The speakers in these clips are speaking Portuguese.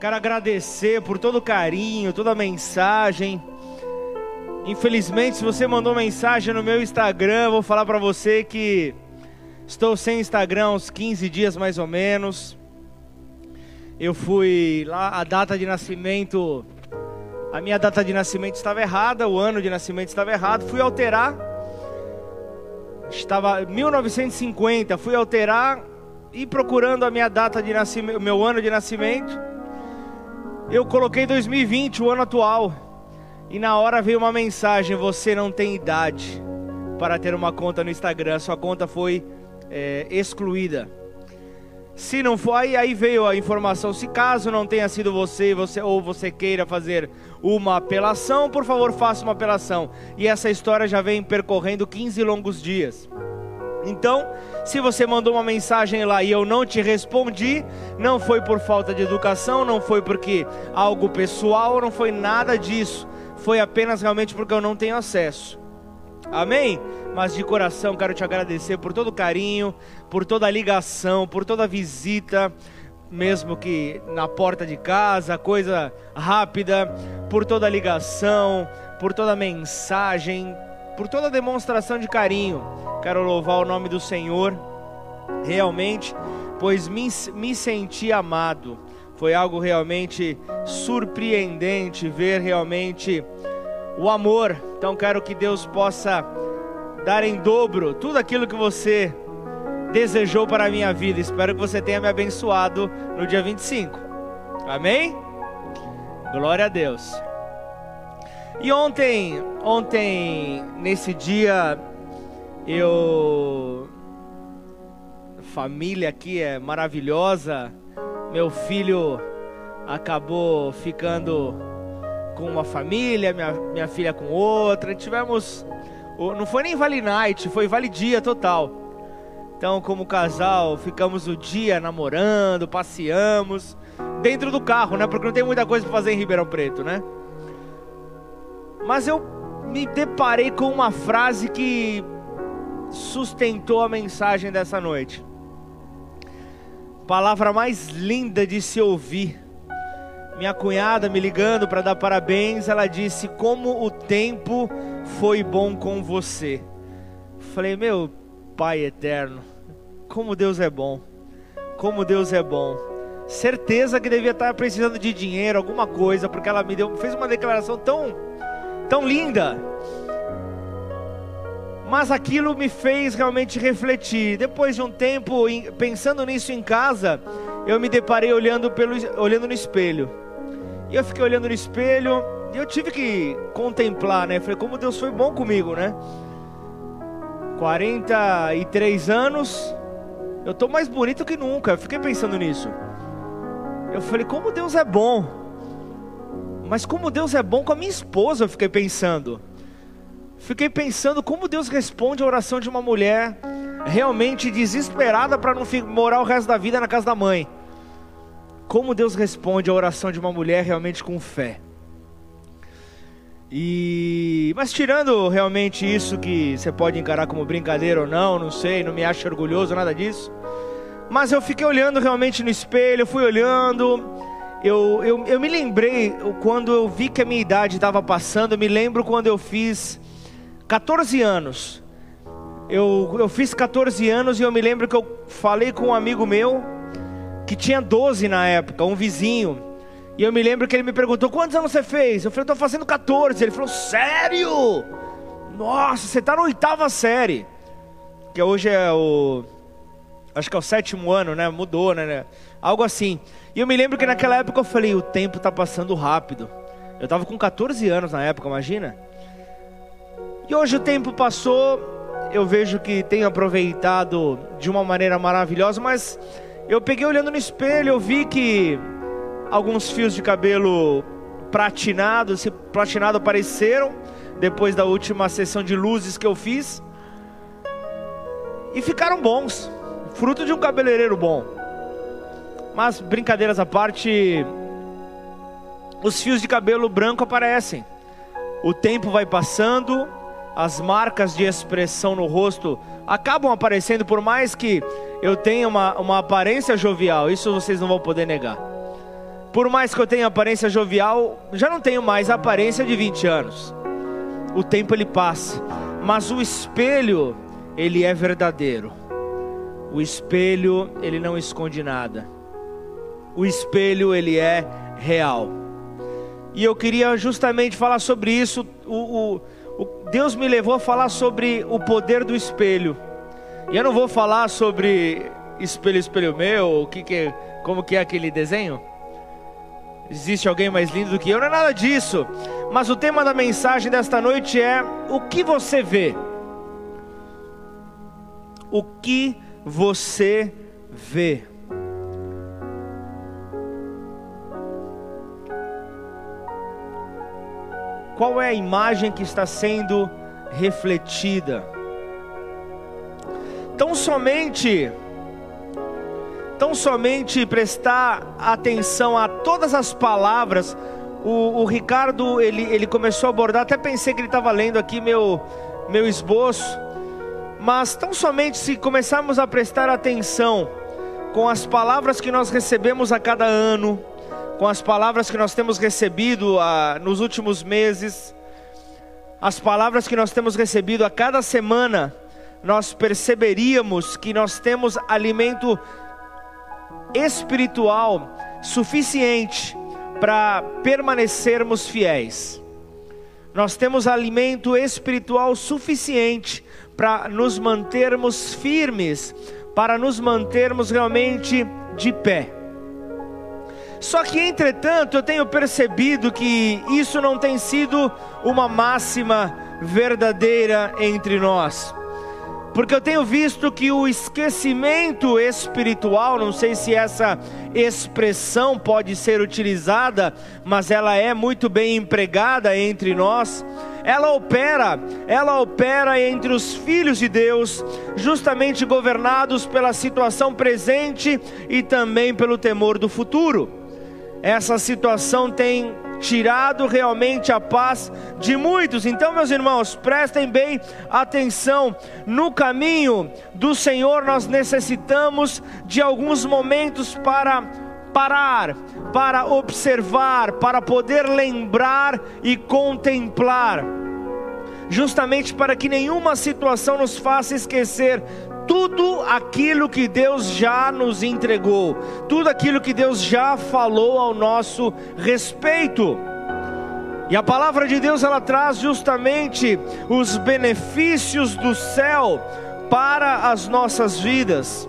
Quero agradecer por todo o carinho, toda a mensagem. Infelizmente, se você mandou mensagem no meu Instagram, vou falar para você que estou sem Instagram uns 15 dias mais ou menos. Eu fui lá, a data de nascimento, a minha data de nascimento estava errada, o ano de nascimento estava errado, fui alterar. Estava 1950, fui alterar e procurando a minha data de nascimento, meu ano de nascimento eu coloquei 2020, o ano atual, e na hora veio uma mensagem: você não tem idade para ter uma conta no Instagram, sua conta foi é, excluída. Se não foi, aí veio a informação. Se caso não tenha sido você, você ou você queira fazer uma apelação, por favor, faça uma apelação. E essa história já vem percorrendo 15 longos dias. Então, se você mandou uma mensagem lá e eu não te respondi, não foi por falta de educação, não foi porque algo pessoal, não foi nada disso. Foi apenas realmente porque eu não tenho acesso. Amém? Mas de coração quero te agradecer por todo o carinho, por toda a ligação, por toda a visita, mesmo que na porta de casa, coisa rápida, por toda a ligação, por toda a mensagem, por toda a demonstração de carinho. Quero louvar o nome do Senhor, realmente, pois me, me senti amado. Foi algo realmente surpreendente ver realmente o amor. Então quero que Deus possa dar em dobro tudo aquilo que você desejou para a minha vida. Espero que você tenha me abençoado no dia 25. Amém? Glória a Deus. E ontem, ontem nesse dia eu família aqui é maravilhosa. Meu filho acabou ficando com uma família, minha, minha filha com outra. Tivemos. Não foi nem Vale Night, foi Vale Dia total. Então, como casal, ficamos o dia namorando, passeamos. Dentro do carro, né? Porque não tem muita coisa para fazer em Ribeirão Preto, né? Mas eu me deparei com uma frase que sustentou a mensagem dessa noite. Palavra mais linda de se ouvir. Minha cunhada me ligando para dar parabéns, ela disse: Como o tempo foi bom com você. Falei, meu Pai eterno, como Deus é bom, como Deus é bom. Certeza que devia estar precisando de dinheiro, alguma coisa, porque ela me deu, fez uma declaração tão, tão linda mas aquilo me fez realmente refletir. Depois de um tempo pensando nisso em casa, eu me deparei olhando, pelo, olhando no espelho. E eu fiquei olhando no espelho e eu tive que contemplar, né? Falei, como Deus foi bom comigo, né? 43 anos, eu tô mais bonito que nunca. Eu fiquei pensando nisso. Eu falei, como Deus é bom. Mas como Deus é bom com a minha esposa, eu fiquei pensando fiquei pensando como Deus responde a oração de uma mulher realmente desesperada para não morar o resto da vida na casa da mãe. Como Deus responde a oração de uma mulher realmente com fé. E mas tirando realmente isso que você pode encarar como brincadeira ou não, não sei, não me acho orgulhoso nada disso. Mas eu fiquei olhando realmente no espelho, fui olhando, eu, eu, eu me lembrei quando eu vi que a minha idade estava passando, eu me lembro quando eu fiz 14 anos. Eu, eu fiz 14 anos e eu me lembro que eu falei com um amigo meu que tinha 12 na época, um vizinho. E eu me lembro que ele me perguntou: quantos anos você fez? Eu falei: estou fazendo 14. Ele falou: sério? Nossa, você está na oitava série. Que hoje é o. Acho que é o sétimo ano, né? Mudou, né? Algo assim. E eu me lembro que naquela época eu falei: o tempo está passando rápido. Eu estava com 14 anos na época, imagina. E hoje o tempo passou, eu vejo que tenho aproveitado de uma maneira maravilhosa, mas eu peguei olhando no espelho, eu vi que alguns fios de cabelo platinado, se platinado apareceram depois da última sessão de luzes que eu fiz. E ficaram bons, fruto de um cabeleireiro bom. Mas brincadeiras à parte, os fios de cabelo branco aparecem. O tempo vai passando, as marcas de expressão no rosto acabam aparecendo, por mais que eu tenha uma, uma aparência jovial, isso vocês não vão poder negar. Por mais que eu tenha aparência jovial, já não tenho mais a aparência de 20 anos. O tempo ele passa, mas o espelho, ele é verdadeiro. O espelho, ele não esconde nada. O espelho, ele é real. E eu queria justamente falar sobre isso. O, o, o, Deus me levou a falar sobre o poder do espelho. E eu não vou falar sobre espelho, espelho meu, o que, que como que é aquele desenho. Existe alguém mais lindo do que eu? Não é nada disso. Mas o tema da mensagem desta noite é o que você vê. O que você vê. Qual é a imagem que está sendo refletida? Tão somente tão somente prestar atenção a todas as palavras. O, o, Ricardo ele, ele começou a abordar, até pensei que ele estava lendo aqui meu, meu esboço, mas tão somente se começarmos a prestar atenção com as palavras que nós recebemos a cada ano, com as palavras que nós temos recebido a, nos últimos meses, as palavras que nós temos recebido a cada semana, nós perceberíamos que nós temos alimento espiritual suficiente para permanecermos fiéis. Nós temos alimento espiritual suficiente para nos mantermos firmes, para nos mantermos realmente de pé. Só que, entretanto, eu tenho percebido que isso não tem sido uma máxima verdadeira entre nós porque eu tenho visto que o esquecimento espiritual, não sei se essa expressão pode ser utilizada, mas ela é muito bem empregada entre nós. Ela opera, ela opera entre os filhos de Deus, justamente governados pela situação presente e também pelo temor do futuro. Essa situação tem tirado realmente a paz de muitos. Então, meus irmãos, prestem bem atenção. No caminho do Senhor, nós necessitamos de alguns momentos para parar, para observar, para poder lembrar e contemplar. Justamente para que nenhuma situação nos faça esquecer tudo aquilo que Deus já nos entregou, tudo aquilo que Deus já falou ao nosso respeito. E a palavra de Deus ela traz justamente os benefícios do céu para as nossas vidas.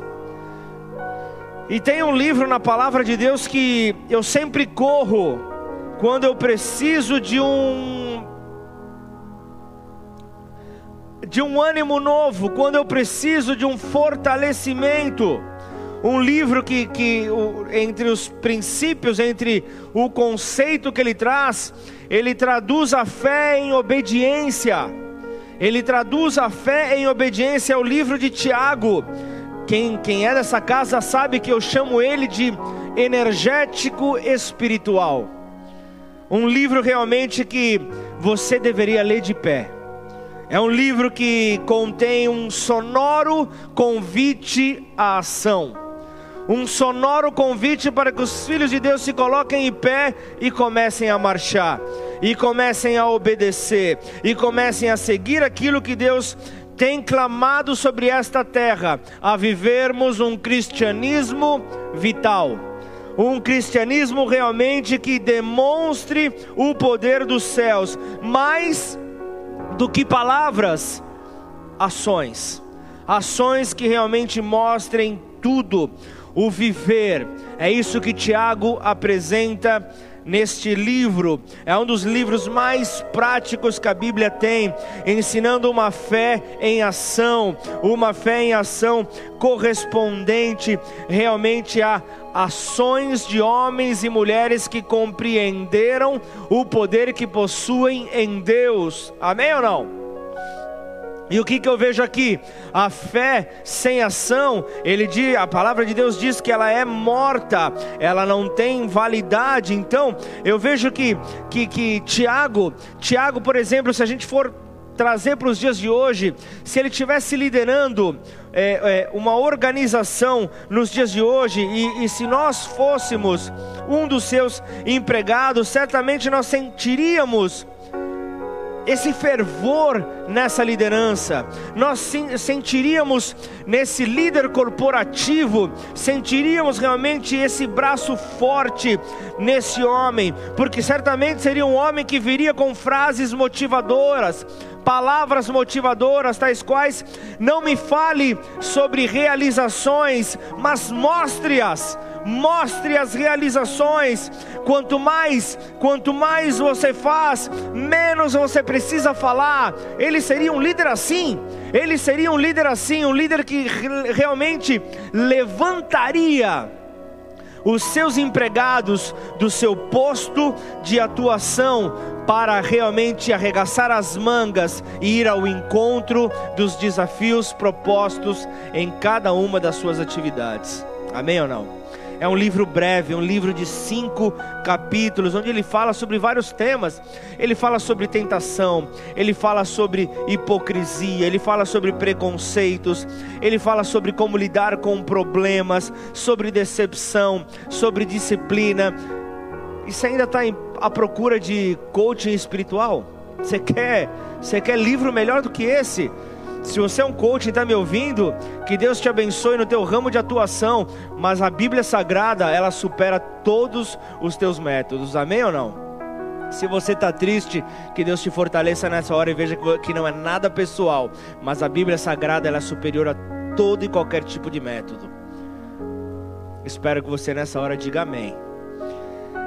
E tem um livro na palavra de Deus que eu sempre corro quando eu preciso de um de um ânimo novo, quando eu preciso de um fortalecimento. Um livro que, que entre os princípios, entre o conceito que ele traz, ele traduz a fé em obediência. Ele traduz a fé em obediência ao livro de Tiago. Quem, quem é dessa casa sabe que eu chamo ele de energético espiritual. Um livro realmente que você deveria ler de pé é um livro que contém um sonoro convite à ação. Um sonoro convite para que os filhos de Deus se coloquem em pé e comecem a marchar, e comecem a obedecer, e comecem a seguir aquilo que Deus tem clamado sobre esta terra, a vivermos um cristianismo vital um cristianismo realmente que demonstre o poder dos céus, mais do que palavras, ações. Ações que realmente mostrem tudo, o viver. É isso que Tiago apresenta neste livro. É um dos livros mais práticos que a Bíblia tem, ensinando uma fé em ação, uma fé em ação correspondente realmente a ações de homens e mulheres que compreenderam o poder que possuem em Deus. Amém ou não? E o que, que eu vejo aqui? A fé sem ação, ele diz, a palavra de Deus diz que ela é morta, ela não tem validade. Então, eu vejo que, que, que Tiago, Tiago, por exemplo, se a gente for trazer para os dias de hoje, se ele estivesse liderando é, é, uma organização nos dias de hoje, e, e se nós fôssemos um dos seus empregados, certamente nós sentiríamos esse fervor nessa liderança, nós sentiríamos nesse líder corporativo, sentiríamos realmente esse braço forte nesse homem, porque certamente seria um homem que viria com frases motivadoras, palavras motivadoras, tais quais: não me fale sobre realizações, mas mostre-as mostre as realizações. Quanto mais, quanto mais você faz, menos você precisa falar. Ele seria um líder assim. Ele seria um líder assim, um líder que realmente levantaria os seus empregados do seu posto de atuação para realmente arregaçar as mangas e ir ao encontro dos desafios propostos em cada uma das suas atividades. Amém ou não? É um livro breve, um livro de cinco capítulos, onde ele fala sobre vários temas. Ele fala sobre tentação, ele fala sobre hipocrisia, ele fala sobre preconceitos, ele fala sobre como lidar com problemas, sobre decepção, sobre disciplina. E você ainda está à procura de coaching espiritual? Você quer, você quer livro melhor do que esse? Se você é um coach e está me ouvindo, que Deus te abençoe no teu ramo de atuação, mas a Bíblia Sagrada, ela supera todos os teus métodos, amém ou não? Se você está triste, que Deus te fortaleça nessa hora e veja que não é nada pessoal, mas a Bíblia Sagrada ela é superior a todo e qualquer tipo de método. Espero que você nessa hora diga amém.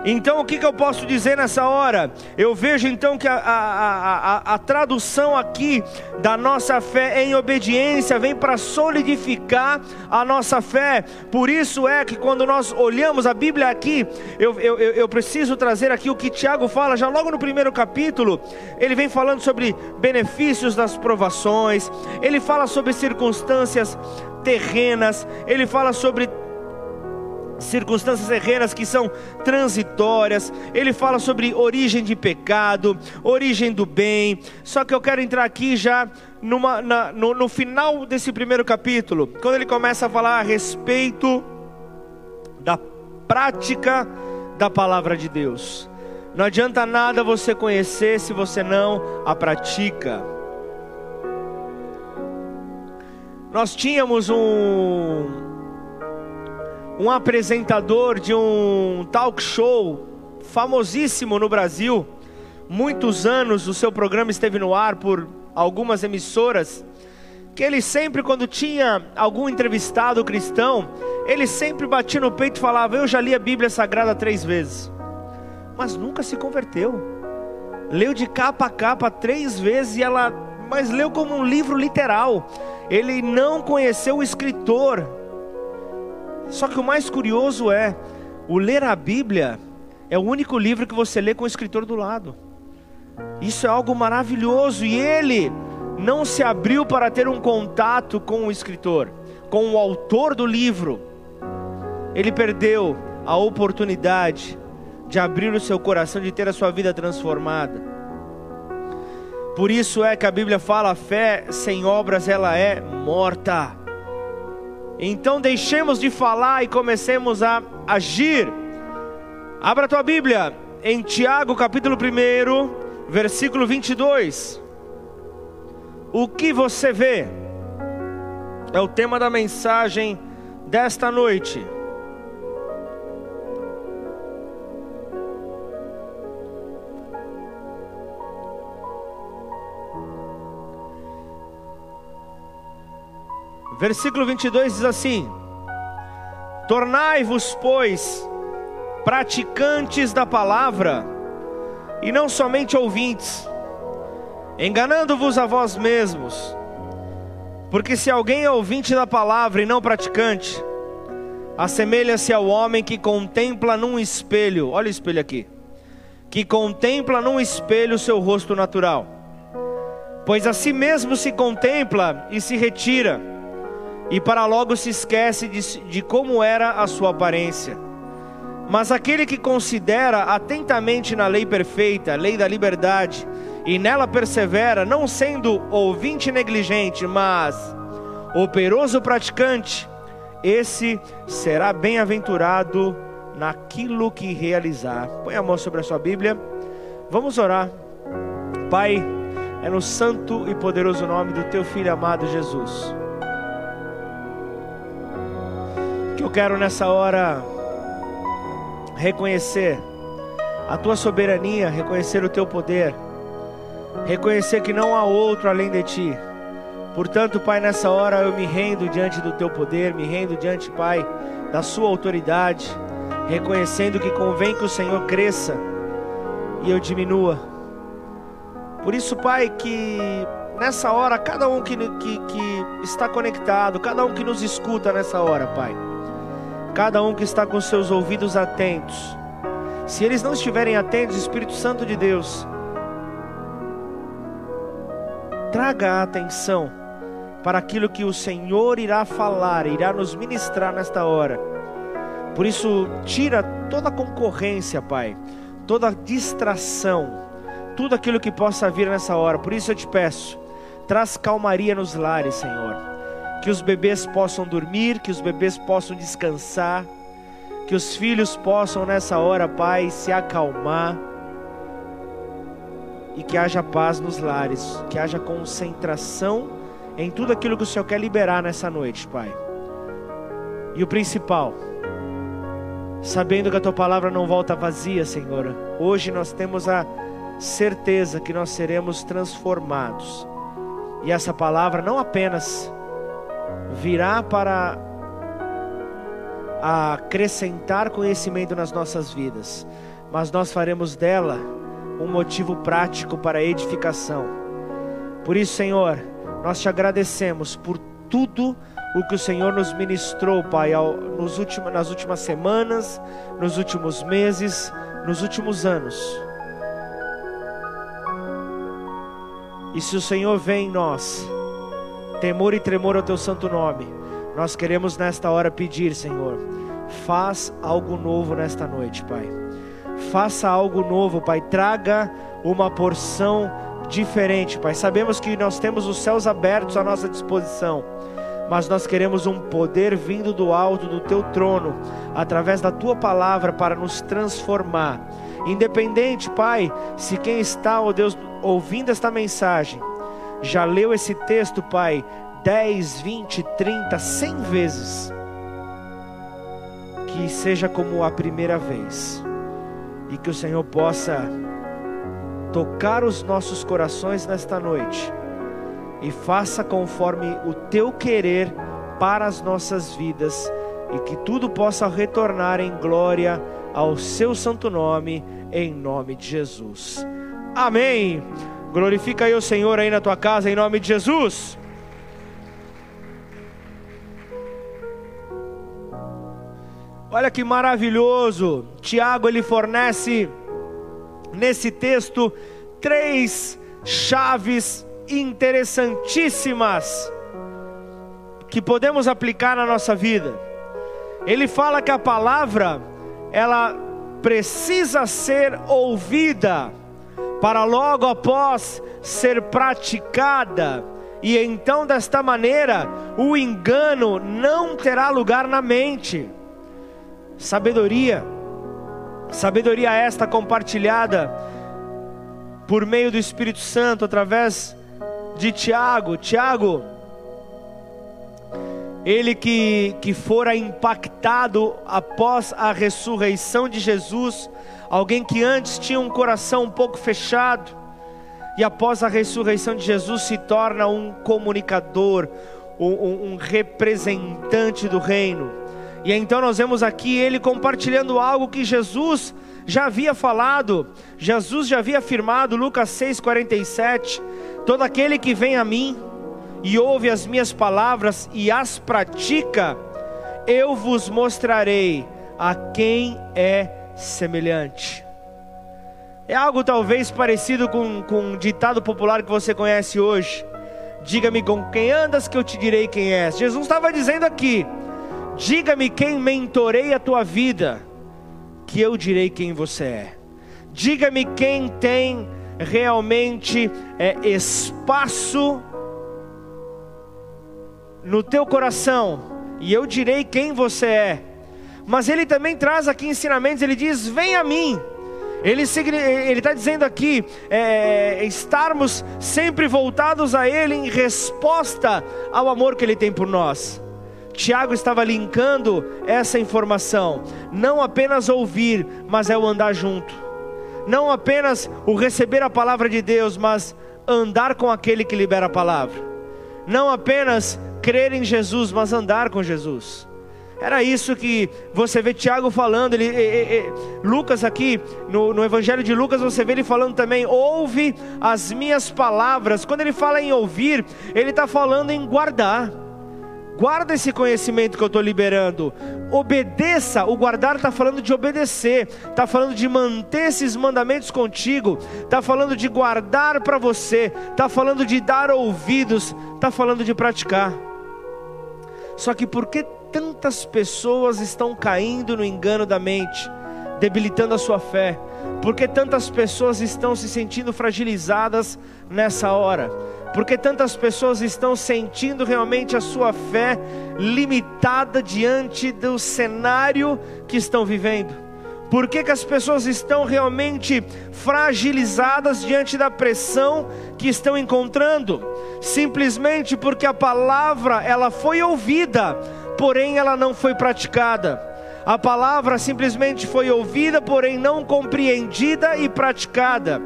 Então o que, que eu posso dizer nessa hora? Eu vejo então que a, a, a, a tradução aqui da nossa fé em obediência vem para solidificar a nossa fé. Por isso é que quando nós olhamos a Bíblia aqui, eu, eu, eu preciso trazer aqui o que Tiago fala, já logo no primeiro capítulo, ele vem falando sobre benefícios das provações, ele fala sobre circunstâncias terrenas, ele fala sobre circunstâncias terrenas que são transitórias. Ele fala sobre origem de pecado, origem do bem. Só que eu quero entrar aqui já numa, na, no, no final desse primeiro capítulo, quando ele começa a falar a respeito da prática da palavra de Deus. Não adianta nada você conhecer se você não a pratica. Nós tínhamos um um apresentador de um talk show famosíssimo no Brasil. Muitos anos o seu programa esteve no ar por algumas emissoras. Que ele sempre, quando tinha algum entrevistado cristão, ele sempre batia no peito e falava: Eu já li a Bíblia Sagrada três vezes, mas nunca se converteu. Leu de capa a capa três vezes e ela, mas leu como um livro literal. Ele não conheceu o escritor, só que o mais curioso é, o ler a Bíblia é o único livro que você lê com o escritor do lado. Isso é algo maravilhoso e ele não se abriu para ter um contato com o escritor, com o autor do livro. Ele perdeu a oportunidade de abrir o seu coração, de ter a sua vida transformada. Por isso é que a Bíblia fala: a fé sem obras ela é morta. Então deixemos de falar e comecemos a agir. Abra tua Bíblia em Tiago capítulo 1, versículo 22. O que você vê? É o tema da mensagem desta noite. Versículo 22 diz assim: Tornai-vos, pois, praticantes da palavra, e não somente ouvintes, enganando-vos a vós mesmos. Porque se alguém é ouvinte da palavra e não praticante, assemelha-se ao homem que contempla num espelho, olha o espelho aqui, que contempla num espelho o seu rosto natural, pois a si mesmo se contempla e se retira e para logo se esquece de, de como era a sua aparência. Mas aquele que considera atentamente na lei perfeita, lei da liberdade, e nela persevera, não sendo ouvinte negligente, mas operoso praticante, esse será bem-aventurado naquilo que realizar. Põe a mão sobre a sua Bíblia. Vamos orar. Pai, é no santo e poderoso nome do teu filho amado Jesus. Que eu quero nessa hora reconhecer a tua soberania, reconhecer o teu poder, reconhecer que não há outro além de ti. Portanto, Pai, nessa hora eu me rendo diante do teu poder, me rendo diante, Pai, da sua autoridade, reconhecendo que convém que o Senhor cresça e eu diminua. Por isso, Pai, que nessa hora, cada um que, que, que está conectado, cada um que nos escuta nessa hora, Pai, cada um que está com seus ouvidos atentos, se eles não estiverem atentos, Espírito Santo de Deus, traga a atenção para aquilo que o Senhor irá falar, irá nos ministrar nesta hora. Por isso, tira toda concorrência, Pai, toda distração, tudo aquilo que possa vir nessa hora. Por isso eu te peço, traz calmaria nos lares, Senhor. Que os bebês possam dormir, que os bebês possam descansar, que os filhos possam nessa hora, Pai, se acalmar e que haja paz nos lares, que haja concentração em tudo aquilo que o Senhor quer liberar nessa noite, Pai. E o principal, sabendo que a tua palavra não volta vazia, Senhor, hoje nós temos a certeza que nós seremos transformados. E essa palavra não apenas virá para acrescentar conhecimento nas nossas vidas, mas nós faremos dela um motivo prático para edificação. Por isso, Senhor, nós te agradecemos por tudo o que o Senhor nos ministrou, Pai, nos últimos, nas últimas semanas, nos últimos meses, nos últimos anos. E se o Senhor vem em nós, temor e tremor ao teu santo nome, nós queremos nesta hora pedir, Senhor, faz algo novo nesta noite, Pai. Faça algo novo, Pai. Traga uma porção diferente, Pai. Sabemos que nós temos os céus abertos à nossa disposição, mas nós queremos um poder vindo do alto do teu trono, através da tua palavra, para nos transformar. Independente, Pai, se quem está, ó oh Deus, ouvindo esta mensagem, já leu esse texto, Pai, 10, 20, 30, 100 vezes, que seja como a primeira vez, e que o Senhor possa tocar os nossos corações nesta noite e faça conforme o teu querer para as nossas vidas e que tudo possa retornar em glória ao seu santo nome, em nome de Jesus. Amém. Glorifica aí o Senhor aí na tua casa, em nome de Jesus. Olha que maravilhoso. Tiago ele fornece nesse texto três chaves interessantíssimas que podemos aplicar na nossa vida. Ele fala que a palavra ela precisa ser ouvida para logo após ser praticada. E então, desta maneira, o engano não terá lugar na mente. Sabedoria Sabedoria esta compartilhada por meio do Espírito Santo através de Tiago. Tiago, ele que, que fora impactado após a ressurreição de Jesus, alguém que antes tinha um coração um pouco fechado, e após a ressurreição de Jesus se torna um comunicador, um, um representante do reino. E então nós vemos aqui ele compartilhando algo que Jesus já havia falado, Jesus já havia afirmado, Lucas 6,47: Todo aquele que vem a mim e ouve as minhas palavras e as pratica, eu vos mostrarei a quem é semelhante. É algo talvez parecido com, com um ditado popular que você conhece hoje. Diga-me com quem andas que eu te direi quem és. Jesus estava dizendo aqui: Diga-me quem mentoreia a tua vida, que eu direi quem você é. Diga-me quem tem realmente é, espaço no teu coração, e eu direi quem você é. Mas ele também traz aqui ensinamentos. Ele diz: Vem a mim. Ele está dizendo aqui: é, estarmos sempre voltados a Ele em resposta ao amor que Ele tem por nós. Tiago estava linkando essa informação, não apenas ouvir, mas é o andar junto, não apenas o receber a palavra de Deus, mas andar com aquele que libera a palavra, não apenas crer em Jesus, mas andar com Jesus. Era isso que você vê Tiago falando, ele, ele, ele, Lucas aqui, no, no Evangelho de Lucas, você vê ele falando também: ouve as minhas palavras. Quando ele fala em ouvir, ele está falando em guardar. Guarda esse conhecimento que eu estou liberando. Obedeça. O guardar está falando de obedecer. Está falando de manter esses mandamentos contigo. Está falando de guardar para você. Está falando de dar ouvidos. Está falando de praticar. Só que por que tantas pessoas estão caindo no engano da mente, debilitando a sua fé? Por que tantas pessoas estão se sentindo fragilizadas nessa hora? Por que tantas pessoas estão sentindo realmente a sua fé limitada diante do cenário que estão vivendo? Por que, que as pessoas estão realmente fragilizadas diante da pressão que estão encontrando? Simplesmente porque a palavra ela foi ouvida, porém ela não foi praticada. A palavra simplesmente foi ouvida, porém não compreendida e praticada.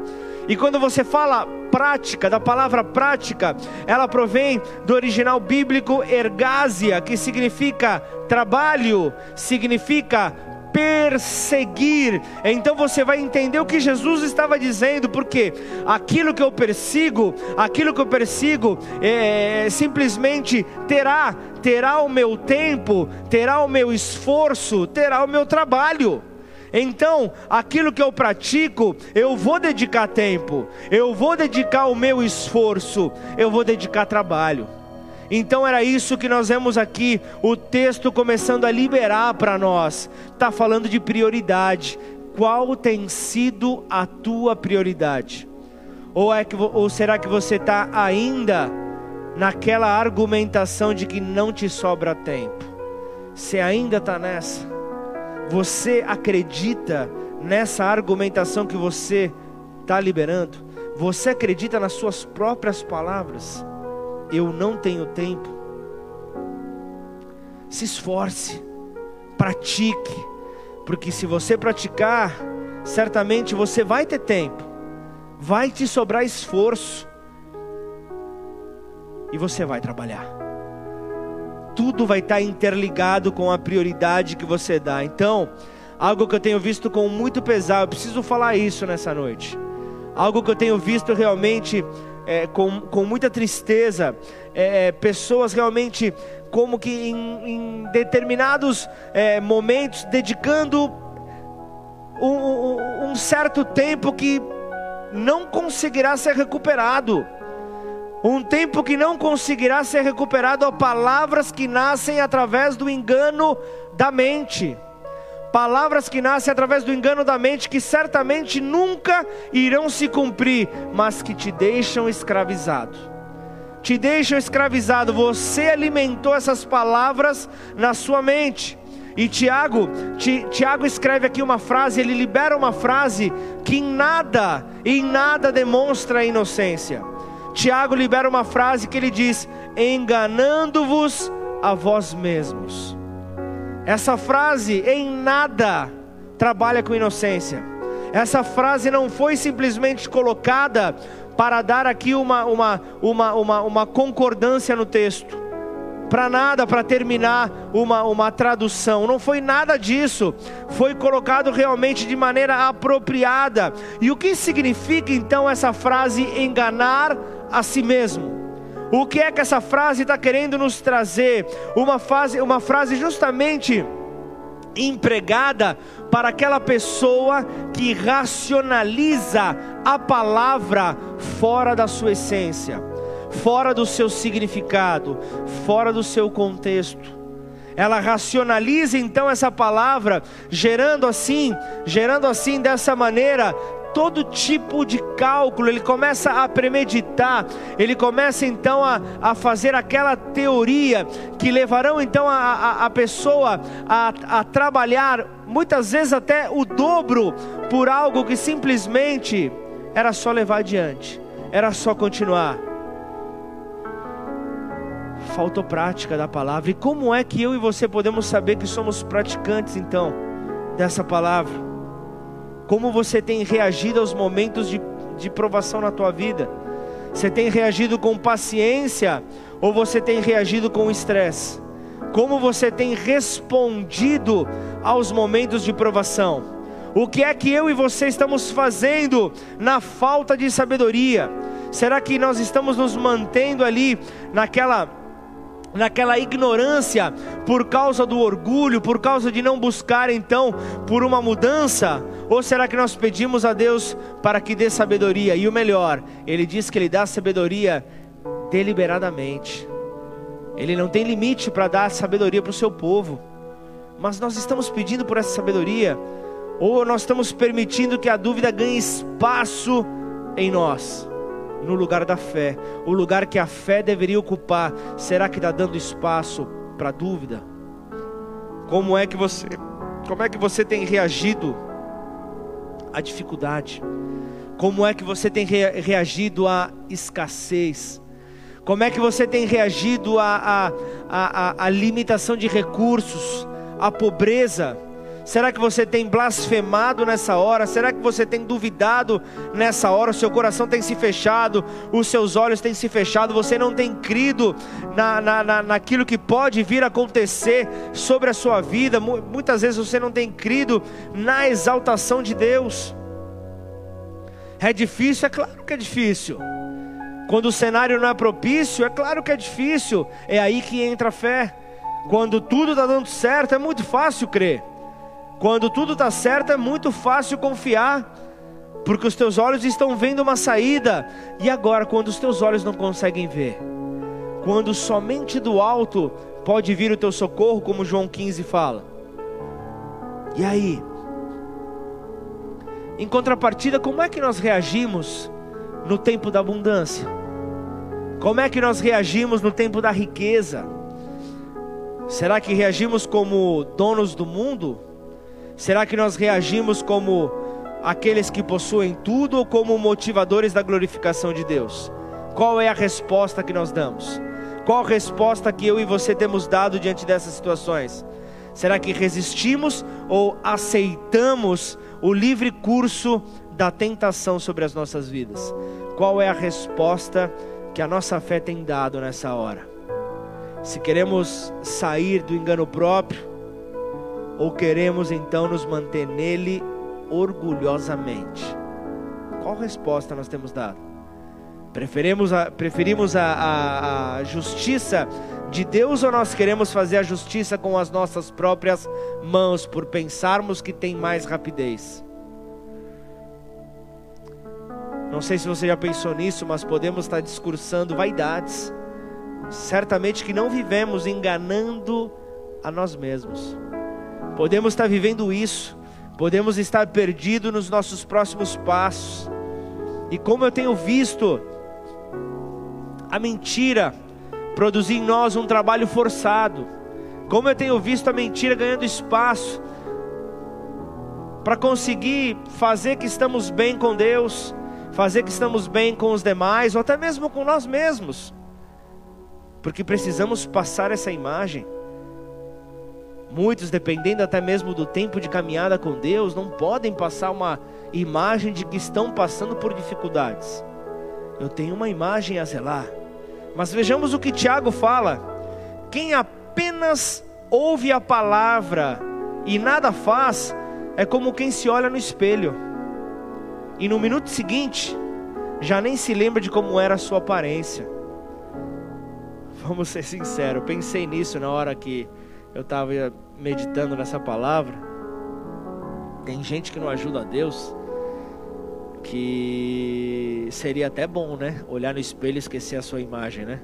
E quando você fala prática, da palavra prática, ela provém do original bíblico ergásia, que significa trabalho, significa perseguir. Então você vai entender o que Jesus estava dizendo, porque aquilo que eu persigo, aquilo que eu persigo, é, simplesmente terá, terá o meu tempo, terá o meu esforço, terá o meu trabalho. Então, aquilo que eu pratico, eu vou dedicar tempo, eu vou dedicar o meu esforço, eu vou dedicar trabalho. Então era isso que nós vemos aqui, o texto começando a liberar para nós. Está falando de prioridade. Qual tem sido a tua prioridade? Ou, é que, ou será que você está ainda naquela argumentação de que não te sobra tempo? Você ainda está nessa? Você acredita nessa argumentação que você está liberando? Você acredita nas suas próprias palavras? Eu não tenho tempo. Se esforce, pratique, porque se você praticar, certamente você vai ter tempo, vai te sobrar esforço e você vai trabalhar. Tudo vai estar interligado com a prioridade que você dá. Então, algo que eu tenho visto com muito pesar, eu preciso falar isso nessa noite. Algo que eu tenho visto realmente é, com, com muita tristeza, é, é, pessoas realmente como que em, em determinados é, momentos dedicando um, um, um certo tempo que não conseguirá ser recuperado. Um tempo que não conseguirá ser recuperado a palavras que nascem através do engano da mente palavras que nascem através do engano da mente, que certamente nunca irão se cumprir, mas que te deixam escravizado. Te deixam escravizado. Você alimentou essas palavras na sua mente. E Tiago, Tiago escreve aqui uma frase, ele libera uma frase que em nada, em nada demonstra a inocência. Tiago libera uma frase que ele diz: enganando-vos a vós mesmos. Essa frase em nada trabalha com inocência. Essa frase não foi simplesmente colocada para dar aqui uma, uma, uma, uma, uma concordância no texto. Para nada, para terminar uma, uma tradução. Não foi nada disso. Foi colocado realmente de maneira apropriada. E o que significa então essa frase enganar a si mesmo? O que é que essa frase está querendo nos trazer? Uma, frase, uma frase justamente empregada para aquela pessoa que racionaliza a palavra fora da sua essência, fora do seu significado, fora do seu contexto. ela racionaliza então essa palavra, gerando assim, gerando assim dessa maneira todo tipo de cálculo, ele começa a premeditar, ele começa então a, a fazer aquela teoria que levarão então a, a, a pessoa a, a trabalhar muitas vezes até o dobro por algo que simplesmente era só levar adiante, era só continuar. Faltou prática da palavra. E como é que eu e você podemos saber que somos praticantes então dessa palavra? Como você tem reagido aos momentos de, de provação na tua vida? Você tem reagido com paciência ou você tem reagido com estresse? Como você tem respondido aos momentos de provação? O que é que eu e você estamos fazendo na falta de sabedoria? Será que nós estamos nos mantendo ali naquela naquela ignorância por causa do orgulho, por causa de não buscar então por uma mudança? Ou será que nós pedimos a Deus para que dê sabedoria? E o melhor, Ele diz que Ele dá sabedoria deliberadamente. Ele não tem limite para dar sabedoria para o seu povo. Mas nós estamos pedindo por essa sabedoria, ou nós estamos permitindo que a dúvida ganhe espaço em nós? No lugar da fé, o lugar que a fé deveria ocupar, será que está dando espaço para dúvida? Como é que você, como é que você tem reagido à dificuldade? Como é que você tem reagido à escassez? Como é que você tem reagido à, à, à, à limitação de recursos, à pobreza? Será que você tem blasfemado nessa hora? Será que você tem duvidado nessa hora? O seu coração tem se fechado, os seus olhos têm se fechado, você não tem crido na, na, na, naquilo que pode vir a acontecer sobre a sua vida. Muitas vezes você não tem crido na exaltação de Deus. É difícil? É claro que é difícil. Quando o cenário não é propício, é claro que é difícil. É aí que entra a fé. Quando tudo está dando certo, é muito fácil crer. Quando tudo está certo, é muito fácil confiar, porque os teus olhos estão vendo uma saída. E agora, quando os teus olhos não conseguem ver, quando somente do alto pode vir o teu socorro, como João 15 fala. E aí? Em contrapartida, como é que nós reagimos no tempo da abundância? Como é que nós reagimos no tempo da riqueza? Será que reagimos como donos do mundo? Será que nós reagimos como aqueles que possuem tudo ou como motivadores da glorificação de Deus? Qual é a resposta que nós damos? Qual a resposta que eu e você temos dado diante dessas situações? Será que resistimos ou aceitamos o livre curso da tentação sobre as nossas vidas? Qual é a resposta que a nossa fé tem dado nessa hora? Se queremos sair do engano próprio, ou queremos então nos manter nele orgulhosamente? Qual resposta nós temos dado? Preferimos a, preferimos a, a, a justiça de Deus ou nós queremos fazer a justiça com as nossas próprias mãos, por pensarmos que tem mais rapidez? Não sei se você já pensou nisso, mas podemos estar discursando vaidades. Certamente que não vivemos enganando a nós mesmos. Podemos estar vivendo isso, podemos estar perdidos nos nossos próximos passos. E como eu tenho visto a mentira produzir em nós um trabalho forçado, como eu tenho visto a mentira ganhando espaço para conseguir fazer que estamos bem com Deus, fazer que estamos bem com os demais, ou até mesmo com nós mesmos, porque precisamos passar essa imagem. Muitos, dependendo até mesmo do tempo de caminhada com Deus, não podem passar uma imagem de que estão passando por dificuldades. Eu tenho uma imagem a zelar. Mas vejamos o que Tiago fala: quem apenas ouve a palavra e nada faz, é como quem se olha no espelho, e no minuto seguinte, já nem se lembra de como era a sua aparência. Vamos ser sinceros, pensei nisso na hora que eu estava meditando nessa palavra. Tem gente que não ajuda a Deus, que seria até bom, né? Olhar no espelho e esquecer a sua imagem, né?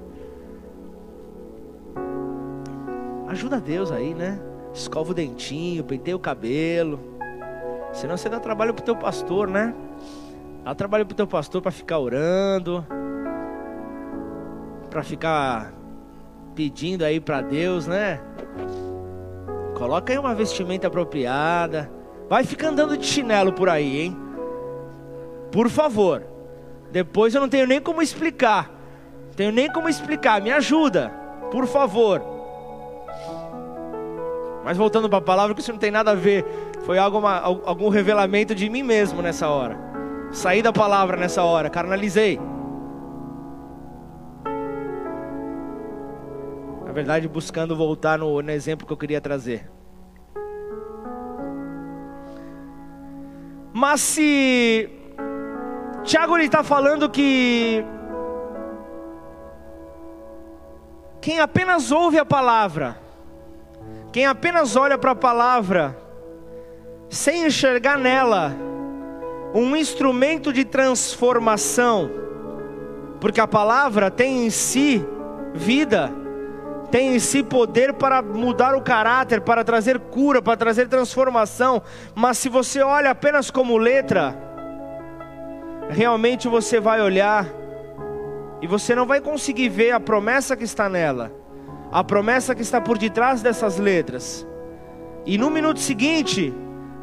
ajuda Deus aí, né? Escova o dentinho, penteia o cabelo. Senão você dá trabalho pro teu pastor, né? Dá trabalho pro teu pastor para ficar orando, para ficar pedindo aí para Deus, né? Coloca aí uma vestimenta apropriada. Vai ficar andando de chinelo por aí, hein? Por favor. Depois eu não tenho nem como explicar. Tenho nem como explicar. Me ajuda, por favor. Mas voltando para a palavra, que isso não tem nada a ver. Foi alguma, algum revelamento de mim mesmo nessa hora. Saí da palavra nessa hora, carnalizei. Na verdade, buscando voltar no, no exemplo que eu queria trazer. Mas se Tiago está falando que quem apenas ouve a palavra, quem apenas olha para a palavra, sem enxergar nela um instrumento de transformação, porque a palavra tem em si vida, tem em si poder para mudar o caráter, para trazer cura, para trazer transformação, mas se você olha apenas como letra, realmente você vai olhar e você não vai conseguir ver a promessa que está nela, a promessa que está por detrás dessas letras. E no minuto seguinte,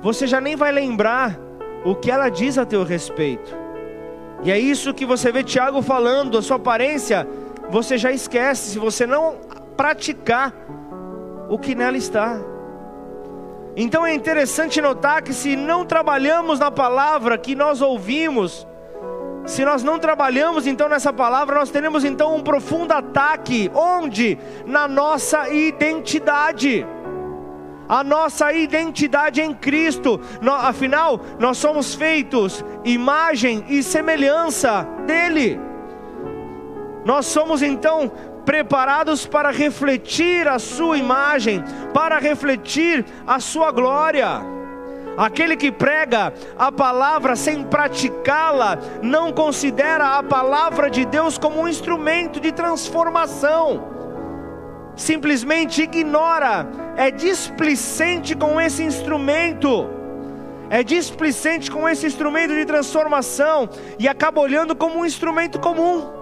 você já nem vai lembrar o que ela diz a teu respeito. E é isso que você vê Tiago falando, a sua aparência, você já esquece se você não praticar o que nela está. Então é interessante notar que se não trabalhamos na palavra que nós ouvimos, se nós não trabalhamos então nessa palavra, nós teremos então um profundo ataque, onde? Na nossa identidade. A nossa identidade em Cristo, afinal, nós somos feitos imagem e semelhança dEle. Nós somos então preparados para refletir a Sua imagem, para refletir a Sua glória. Aquele que prega a palavra sem praticá-la, não considera a palavra de Deus como um instrumento de transformação, simplesmente ignora, é displicente com esse instrumento, é displicente com esse instrumento de transformação e acaba olhando como um instrumento comum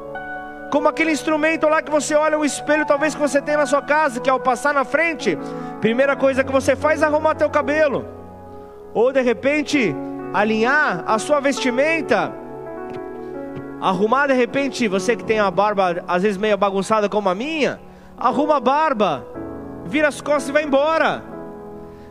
como aquele instrumento lá que você olha o espelho, talvez que você tem na sua casa, que ao passar na frente, primeira coisa que você faz é arrumar teu cabelo ou de repente alinhar a sua vestimenta, arrumar de repente, você que tem a barba às vezes meio bagunçada como a minha, arruma a barba, vira as costas e vai embora.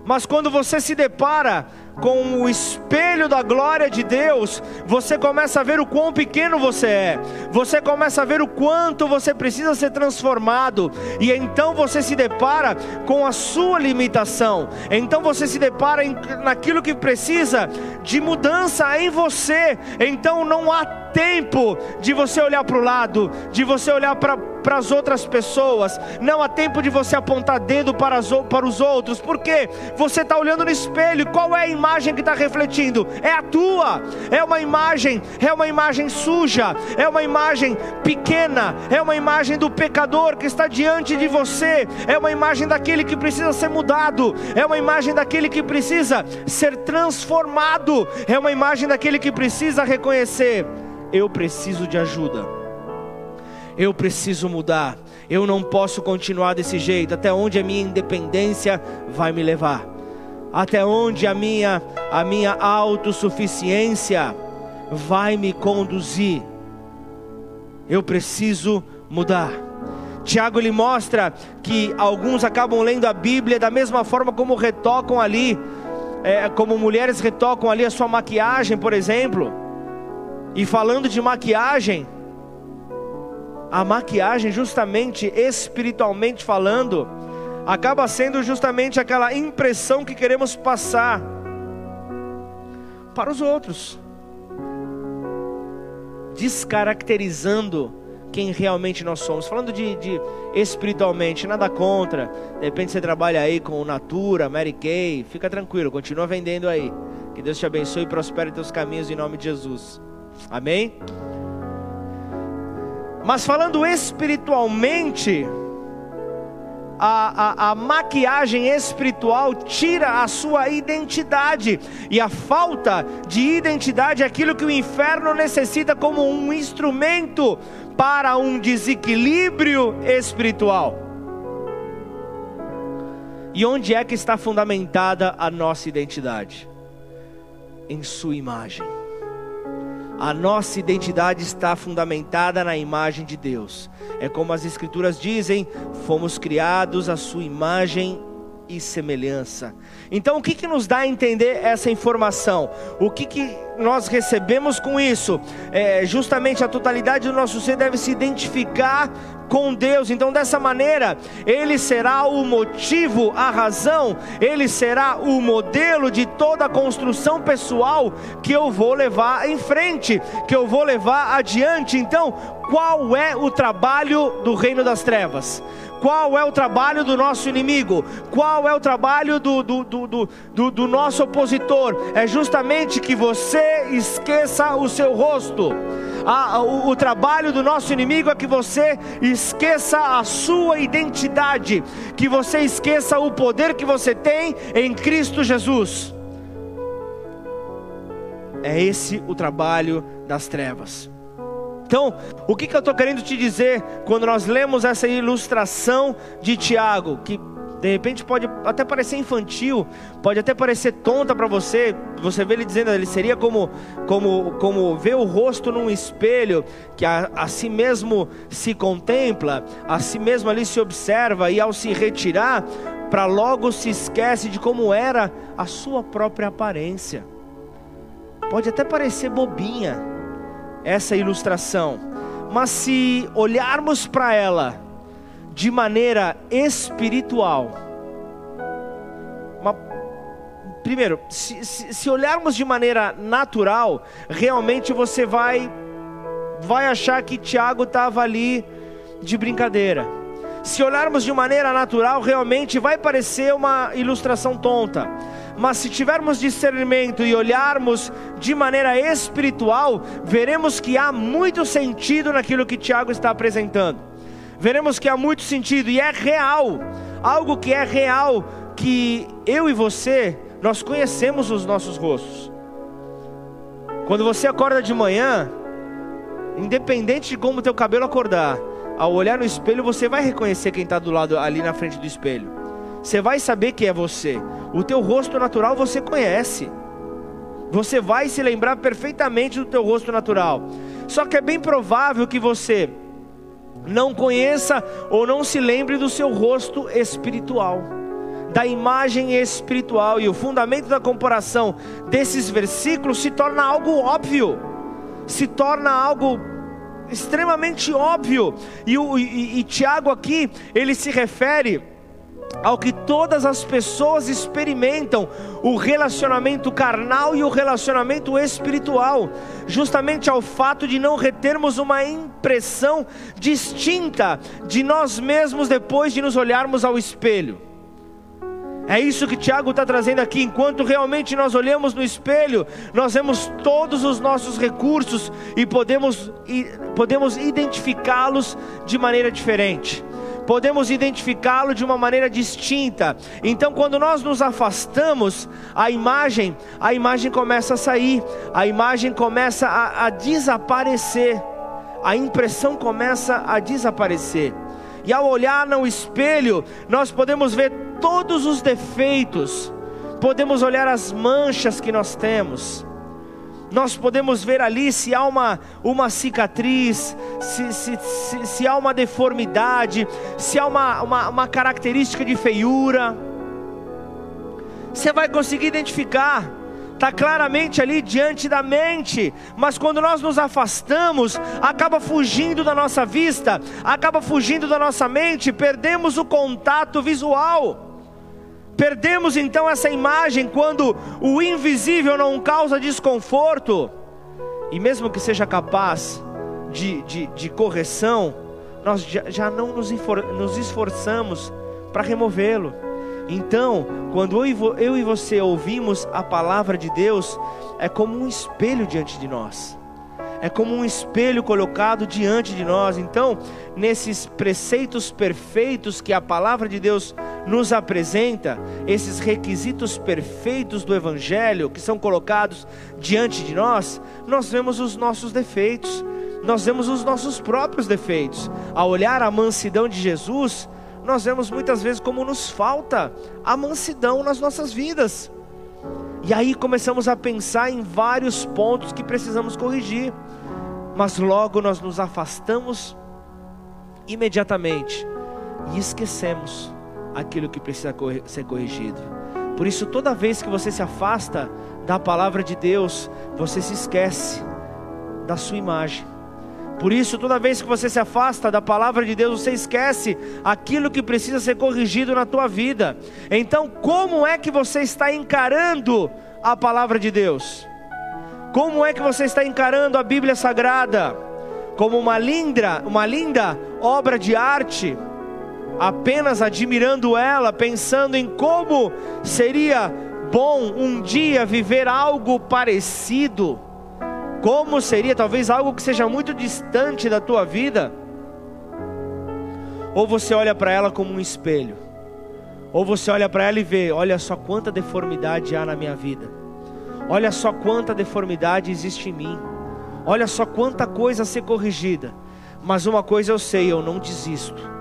Mas quando você se depara com o espelho da glória de Deus, você começa a ver o quão pequeno você é, você começa a ver o quanto você precisa ser transformado, e então você se depara com a sua limitação, então você se depara em, naquilo que precisa de mudança em você, então não há tempo de você olhar para o lado, de você olhar para as outras pessoas, não há tempo de você apontar dedo para, as, para os outros, porque você está olhando no espelho, qual é a imagem que está refletindo? É a tua, é uma imagem, é uma imagem suja, é uma imagem pequena, é uma imagem do pecador que está diante de você, é uma imagem daquele que precisa ser mudado, é uma imagem daquele que precisa ser transformado, é uma imagem daquele que precisa reconhecer: eu preciso de ajuda eu preciso mudar, eu não posso continuar desse jeito, até onde a minha independência vai me levar, até onde a minha, a minha autossuficiência vai me conduzir. Eu preciso mudar. Tiago lhe mostra que alguns acabam lendo a Bíblia da mesma forma como retocam ali, é, como mulheres retocam ali a sua maquiagem, por exemplo. E falando de maquiagem, a maquiagem, justamente espiritualmente falando, acaba sendo justamente aquela impressão que queremos passar para os outros, descaracterizando quem realmente nós somos. Falando de, de, espiritualmente, nada contra. De repente você trabalha aí com Natura, Mary Kay, fica tranquilo, continua vendendo aí. Que Deus te abençoe e prospere teus caminhos em nome de Jesus. Amém? Mas falando espiritualmente, a, a, a, maquiagem espiritual tira a sua identidade, e a falta de identidade é aquilo que o inferno necessita como um instrumento para um desequilíbrio espiritual. E onde é que está fundamentada a nossa identidade? Em Sua imagem. A nossa identidade está fundamentada na imagem de Deus. É como as Escrituras dizem: fomos criados à Sua imagem e semelhança. Então, o que, que nos dá a entender essa informação? O que, que nós recebemos com isso? É, justamente a totalidade do nosso ser deve se identificar com Deus. Então, dessa maneira, Ele será o motivo, a razão, Ele será o modelo de toda a construção pessoal que eu vou levar em frente, que eu vou levar adiante. Então, qual é o trabalho do reino das trevas? Qual é o trabalho do nosso inimigo? Qual é o trabalho do, do, do, do, do nosso opositor? É justamente que você esqueça o seu rosto. Ah, o, o, trabalho do nosso inimigo é que você esqueça a sua identidade, que você esqueça o poder que você tem em Cristo Jesus. É esse o trabalho das trevas. Então, o que, que eu estou querendo te dizer quando nós lemos essa ilustração de Tiago, que de repente pode até parecer infantil, pode até parecer tonta para você. Você vê ele dizendo, ele seria como, como, como ver o rosto num espelho, que a, a si mesmo se contempla, a si mesmo ali se observa, e ao se retirar, para logo se esquece de como era a sua própria aparência. Pode até parecer bobinha, essa ilustração, mas se olharmos para ela de maneira espiritual, uma, primeiro, se, se, se olharmos de maneira natural, realmente você vai vai achar que Tiago estava ali de brincadeira. Se olharmos de maneira natural, realmente vai parecer uma ilustração tonta mas se tivermos discernimento e olharmos de maneira espiritual, veremos que há muito sentido naquilo que Tiago está apresentando. Veremos que há muito sentido e é real, algo que é real, que eu e você, nós conhecemos os nossos rostos. Quando você acorda de manhã, independente de como o teu cabelo acordar, ao olhar no espelho você vai reconhecer quem está do lado ali na frente do espelho. Você vai saber que é você. O teu rosto natural você conhece. Você vai se lembrar perfeitamente do teu rosto natural. Só que é bem provável que você não conheça ou não se lembre do seu rosto espiritual, da imagem espiritual. E o fundamento da comparação desses versículos se torna algo óbvio, se torna algo extremamente óbvio. E, o, e, e Tiago aqui, ele se refere ao que todas as pessoas experimentam o relacionamento carnal e o relacionamento espiritual, justamente ao fato de não retermos uma impressão distinta de nós mesmos depois de nos olharmos ao espelho. É isso que Tiago está trazendo aqui. Enquanto realmente nós olhamos no espelho, nós vemos todos os nossos recursos e podemos, podemos identificá-los de maneira diferente podemos identificá-lo de uma maneira distinta. Então, quando nós nos afastamos, a imagem, a imagem começa a sair, a imagem começa a, a desaparecer, a impressão começa a desaparecer. E ao olhar no espelho, nós podemos ver todos os defeitos, podemos olhar as manchas que nós temos nós podemos ver ali se há uma, uma cicatriz, se, se, se, se há uma deformidade, se há uma, uma, uma característica de feiura. Você vai conseguir identificar, está claramente ali diante da mente, mas quando nós nos afastamos, acaba fugindo da nossa vista, acaba fugindo da nossa mente, perdemos o contato visual. Perdemos então essa imagem quando o invisível não causa desconforto, e mesmo que seja capaz de, de, de correção, nós já, já não nos, nos esforçamos para removê-lo. Então, quando eu e, e você ouvimos a palavra de Deus, é como um espelho diante de nós. É como um espelho colocado diante de nós. Então, nesses preceitos perfeitos que a palavra de Deus nos apresenta, esses requisitos perfeitos do Evangelho que são colocados diante de nós, nós vemos os nossos defeitos, nós vemos os nossos próprios defeitos. Ao olhar a mansidão de Jesus, nós vemos muitas vezes como nos falta a mansidão nas nossas vidas. E aí começamos a pensar em vários pontos que precisamos corrigir, mas logo nós nos afastamos imediatamente e esquecemos aquilo que precisa ser corrigido. Por isso, toda vez que você se afasta da palavra de Deus, você se esquece da sua imagem. Por isso, toda vez que você se afasta da palavra de Deus, você esquece aquilo que precisa ser corrigido na tua vida. Então, como é que você está encarando a palavra de Deus? Como é que você está encarando a Bíblia Sagrada? Como uma linda, uma linda obra de arte? Apenas admirando ela, pensando em como seria bom um dia viver algo parecido? Como seria talvez algo que seja muito distante da tua vida? Ou você olha para ela como um espelho, ou você olha para ela e vê: olha só quanta deformidade há na minha vida, olha só quanta deformidade existe em mim, olha só quanta coisa a ser corrigida. Mas uma coisa eu sei: eu não desisto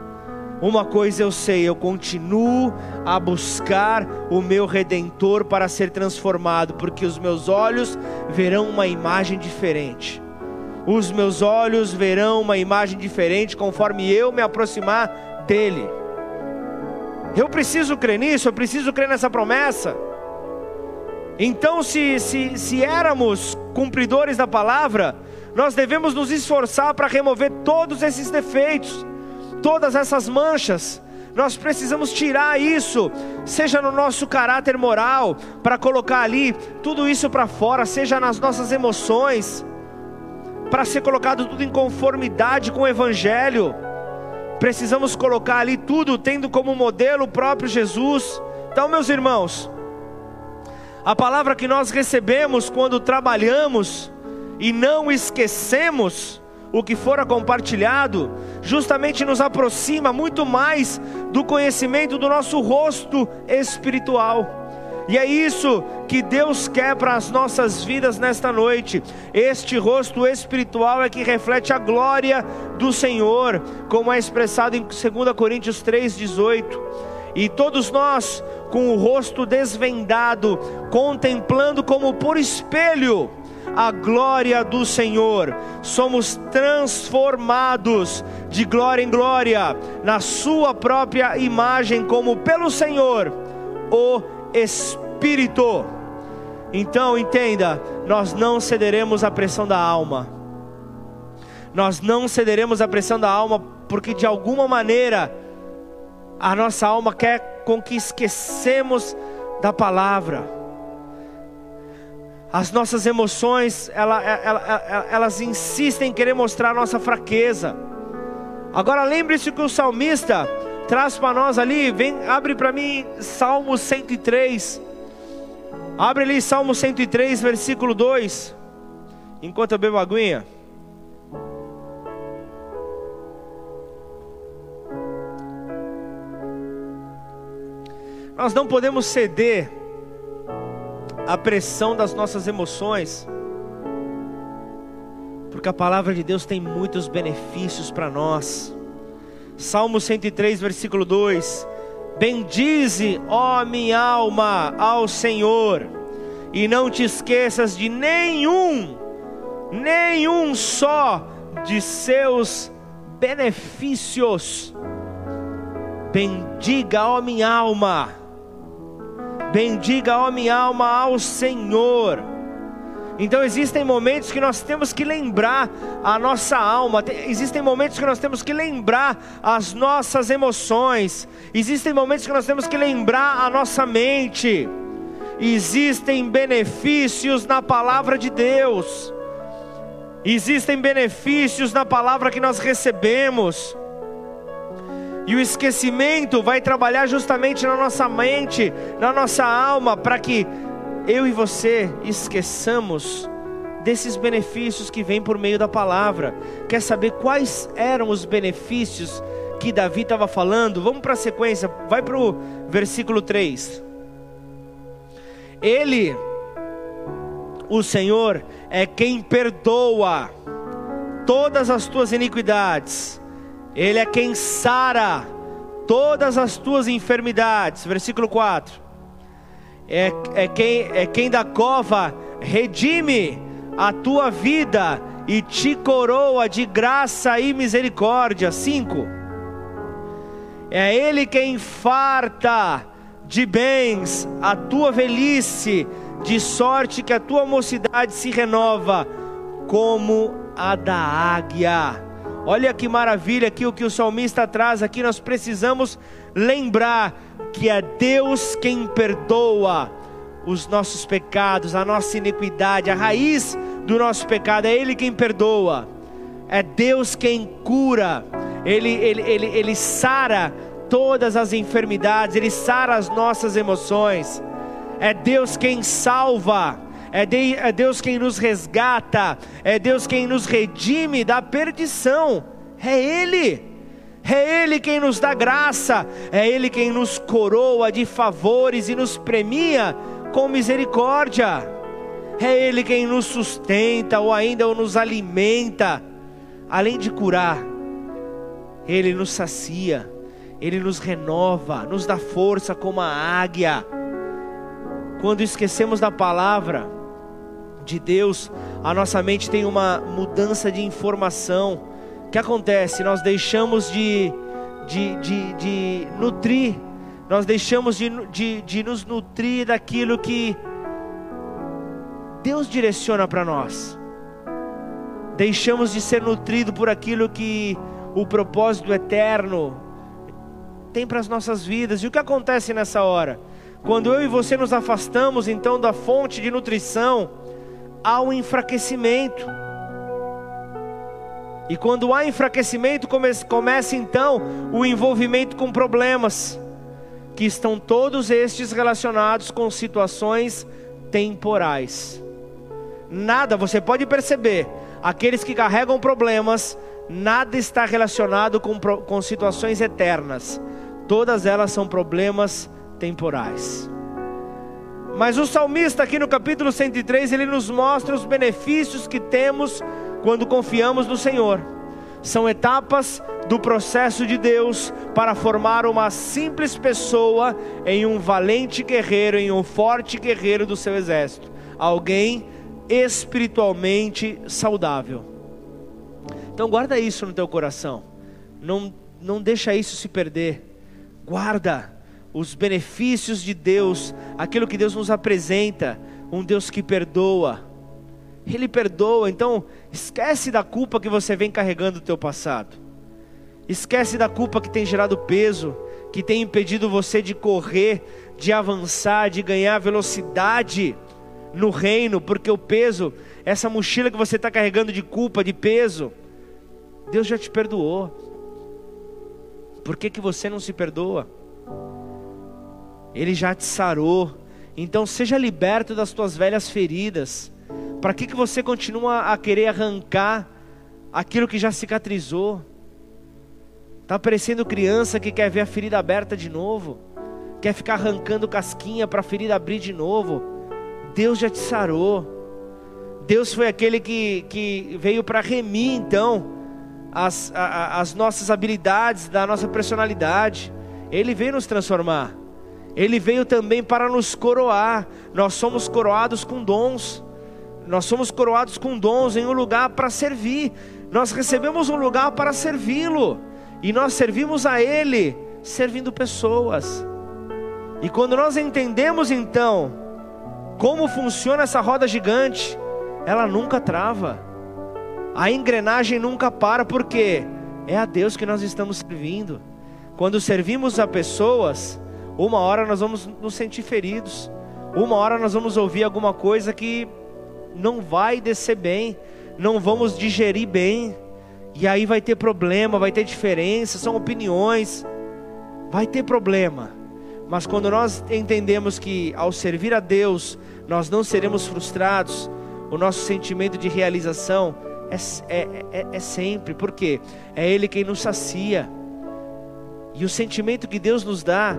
uma coisa eu sei, eu continuo a buscar o meu redentor para ser transformado, porque os meus olhos verão uma imagem diferente. Os meus olhos verão uma imagem diferente conforme eu me aproximar dele. Eu preciso crer nisso, eu preciso crer nessa promessa. Então, se, se, se éramos cumpridores da palavra, nós devemos nos esforçar para remover todos esses defeitos todas essas manchas. Nós precisamos tirar isso, seja no nosso caráter moral, para colocar ali tudo isso para fora, seja nas nossas emoções, para ser colocado tudo em conformidade com o Evangelho. Precisamos colocar ali tudo, tendo como modelo o próprio Jesus. Então, meus irmãos, a palavra que nós recebemos quando trabalhamos e não esquecemos, o que fora compartilhado, justamente nos aproxima muito mais do conhecimento do nosso rosto espiritual. E é isso que Deus quer para as nossas vidas nesta noite. Este rosto espiritual é que reflete a glória do Senhor, como é expressado em 2 Coríntios 3,18. E todos nós, com o rosto desvendado, contemplando como por espelho a glória do Senhor, somos transformados de glória em glória, na Sua própria imagem, como pelo Senhor, o Espírito. Então entenda, nós não cederemos à pressão da alma, nós não cederemos à pressão da alma, porque de alguma maneira a nossa alma quer com que esquecemos da palavra as nossas emoções, ela, ela, ela, elas insistem em querer mostrar a nossa fraqueza. Agora lembre-se que o salmista traz para nós ali, vem, abre para mim Salmo 103. Abre ali Salmo 103, versículo 2. Enquanto eu bebo aguinha. Nós não podemos ceder a pressão das nossas emoções, porque a palavra de Deus tem muitos benefícios para nós. Salmo 103, versículo 2: Bendize, ó minha alma, ao Senhor, e não te esqueças de nenhum, nenhum só de seus benefícios. Bendiga, ó minha alma Bendiga, ó minha alma, ao Senhor. Então existem momentos que nós temos que lembrar a nossa alma, existem momentos que nós temos que lembrar as nossas emoções, existem momentos que nós temos que lembrar a nossa mente. Existem benefícios na palavra de Deus. Existem benefícios na palavra que nós recebemos. E o esquecimento vai trabalhar justamente na nossa mente, na nossa alma, para que eu e você esqueçamos desses benefícios que vêm por meio da palavra. Quer saber quais eram os benefícios que Davi estava falando? Vamos para a sequência, vai para o versículo 3. Ele, o Senhor, é quem perdoa todas as tuas iniquidades, Ele é quem sara todas as tuas enfermidades. Versículo 4. É, é, quem, é quem da cova redime a tua vida e te coroa de graça e misericórdia. 5. É Ele quem farta de bens a tua velhice, de sorte que a tua mocidade se renova como a da águia. Olha que maravilha aqui o que o salmista traz aqui. Nós precisamos lembrar que é Deus quem perdoa os nossos pecados, a nossa iniquidade, a raiz do nosso pecado, é Ele quem perdoa, é Deus quem cura, Ele, Ele, Ele, Ele sara todas as enfermidades, Ele sara as nossas emoções, é Deus quem salva, é, é Deus quem nos resgata, é Deus quem nos redime da perdição, é Ele. É Ele quem nos dá graça, é Ele quem nos coroa de favores e nos premia com misericórdia. É Ele quem nos sustenta ou ainda nos alimenta, além de curar, Ele nos sacia, Ele nos renova, nos dá força como a águia. Quando esquecemos da palavra de Deus, a nossa mente tem uma mudança de informação. O que acontece? Nós deixamos de, de, de, de nutrir nós deixamos de, de, de nos nutrir daquilo que Deus direciona para nós. Deixamos de ser nutrido por aquilo que o propósito eterno tem para as nossas vidas. E o que acontece nessa hora? Quando eu e você nos afastamos então da fonte de nutrição, um enfraquecimento. E quando há enfraquecimento, começa então o envolvimento com problemas que estão todos estes relacionados com situações temporais. Nada, você pode perceber, aqueles que carregam problemas, nada está relacionado com, com situações eternas, todas elas são problemas temporais. Mas o salmista, aqui no capítulo 103, ele nos mostra os benefícios que temos quando confiamos no Senhor. São etapas do processo de Deus para formar uma simples pessoa em um valente guerreiro, em um forte guerreiro do seu exército, alguém espiritualmente saudável. Então guarda isso no teu coração. Não não deixa isso se perder. Guarda os benefícios de Deus, aquilo que Deus nos apresenta, um Deus que perdoa. Ele perdoa, então esquece da culpa que você vem carregando do teu passado. Esquece da culpa que tem gerado peso, que tem impedido você de correr, de avançar, de ganhar velocidade no reino, porque o peso, essa mochila que você está carregando de culpa, de peso, Deus já te perdoou. Por que, que você não se perdoa? Ele já te sarou. Então seja liberto das tuas velhas feridas. Para que, que você continua a querer arrancar aquilo que já cicatrizou? Está parecendo criança que quer ver a ferida aberta de novo, quer ficar arrancando casquinha para a ferida abrir de novo. Deus já te sarou. Deus foi aquele que, que veio para remir então as, a, as nossas habilidades, da nossa personalidade. Ele veio nos transformar. Ele veio também para nos coroar. Nós somos coroados com dons. Nós somos coroados com dons em um lugar para servir. Nós recebemos um lugar para servi-lo. E nós servimos a Ele servindo pessoas. E quando nós entendemos então como funciona essa roda gigante, ela nunca trava. A engrenagem nunca para, porque é a Deus que nós estamos servindo. Quando servimos a pessoas, uma hora nós vamos nos sentir feridos, uma hora nós vamos ouvir alguma coisa que não vai descer bem, não vamos digerir bem. E aí vai ter problema, vai ter diferença, são opiniões. Vai ter problema. Mas quando nós entendemos que ao servir a Deus, nós não seremos frustrados, o nosso sentimento de realização é, é, é, é sempre, porque é Ele quem nos sacia. E o sentimento que Deus nos dá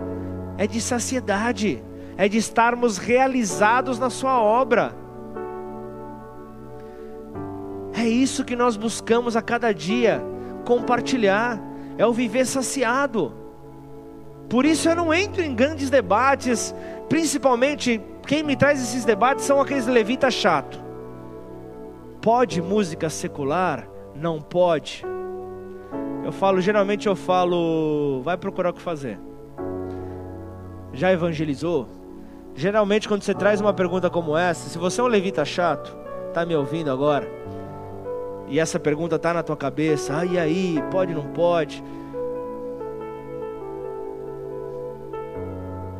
é de saciedade, é de estarmos realizados na Sua obra. É isso que nós buscamos a cada dia compartilhar, é o viver saciado. Por isso eu não entro em grandes debates, principalmente quem me traz esses debates são aqueles levitas chato. Pode música secular? Não pode. Eu falo, geralmente eu falo, vai procurar o que fazer. Já evangelizou? Geralmente quando você traz uma pergunta como essa, se você é um levita chato, tá me ouvindo agora? E essa pergunta tá na tua cabeça, ah, e aí, pode não pode?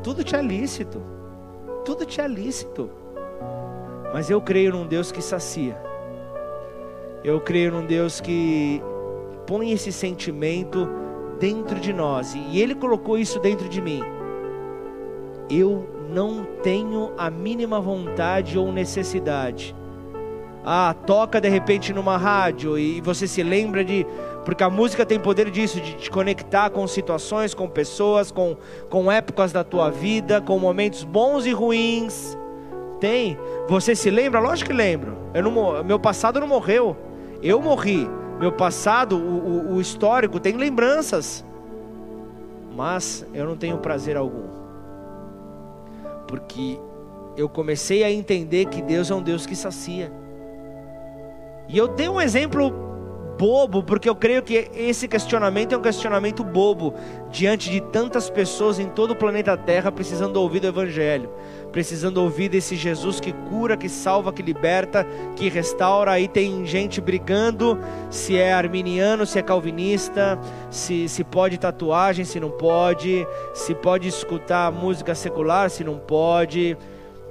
Tudo te é lícito. Tudo te é lícito. Mas eu creio num Deus que sacia. Eu creio num Deus que põe esse sentimento dentro de nós. E Ele colocou isso dentro de mim. Eu não tenho a mínima vontade ou necessidade. Ah, toca de repente numa rádio e você se lembra de. Porque a música tem poder disso, de te conectar com situações, com pessoas, com, com épocas da tua vida, com momentos bons e ruins. Tem. Você se lembra? Lógico que lembro. Eu não, meu passado não morreu. Eu morri. Meu passado, o, o, o histórico, tem lembranças. Mas eu não tenho prazer algum. Porque eu comecei a entender que Deus é um Deus que sacia. E eu dei um exemplo bobo, porque eu creio que esse questionamento é um questionamento bobo diante de tantas pessoas em todo o planeta Terra precisando ouvir do Evangelho, precisando ouvir desse Jesus que cura, que salva, que liberta, que restaura. Aí tem gente brigando se é arminiano, se é calvinista, se, se pode tatuagem, se não pode, se pode escutar música secular, se não pode.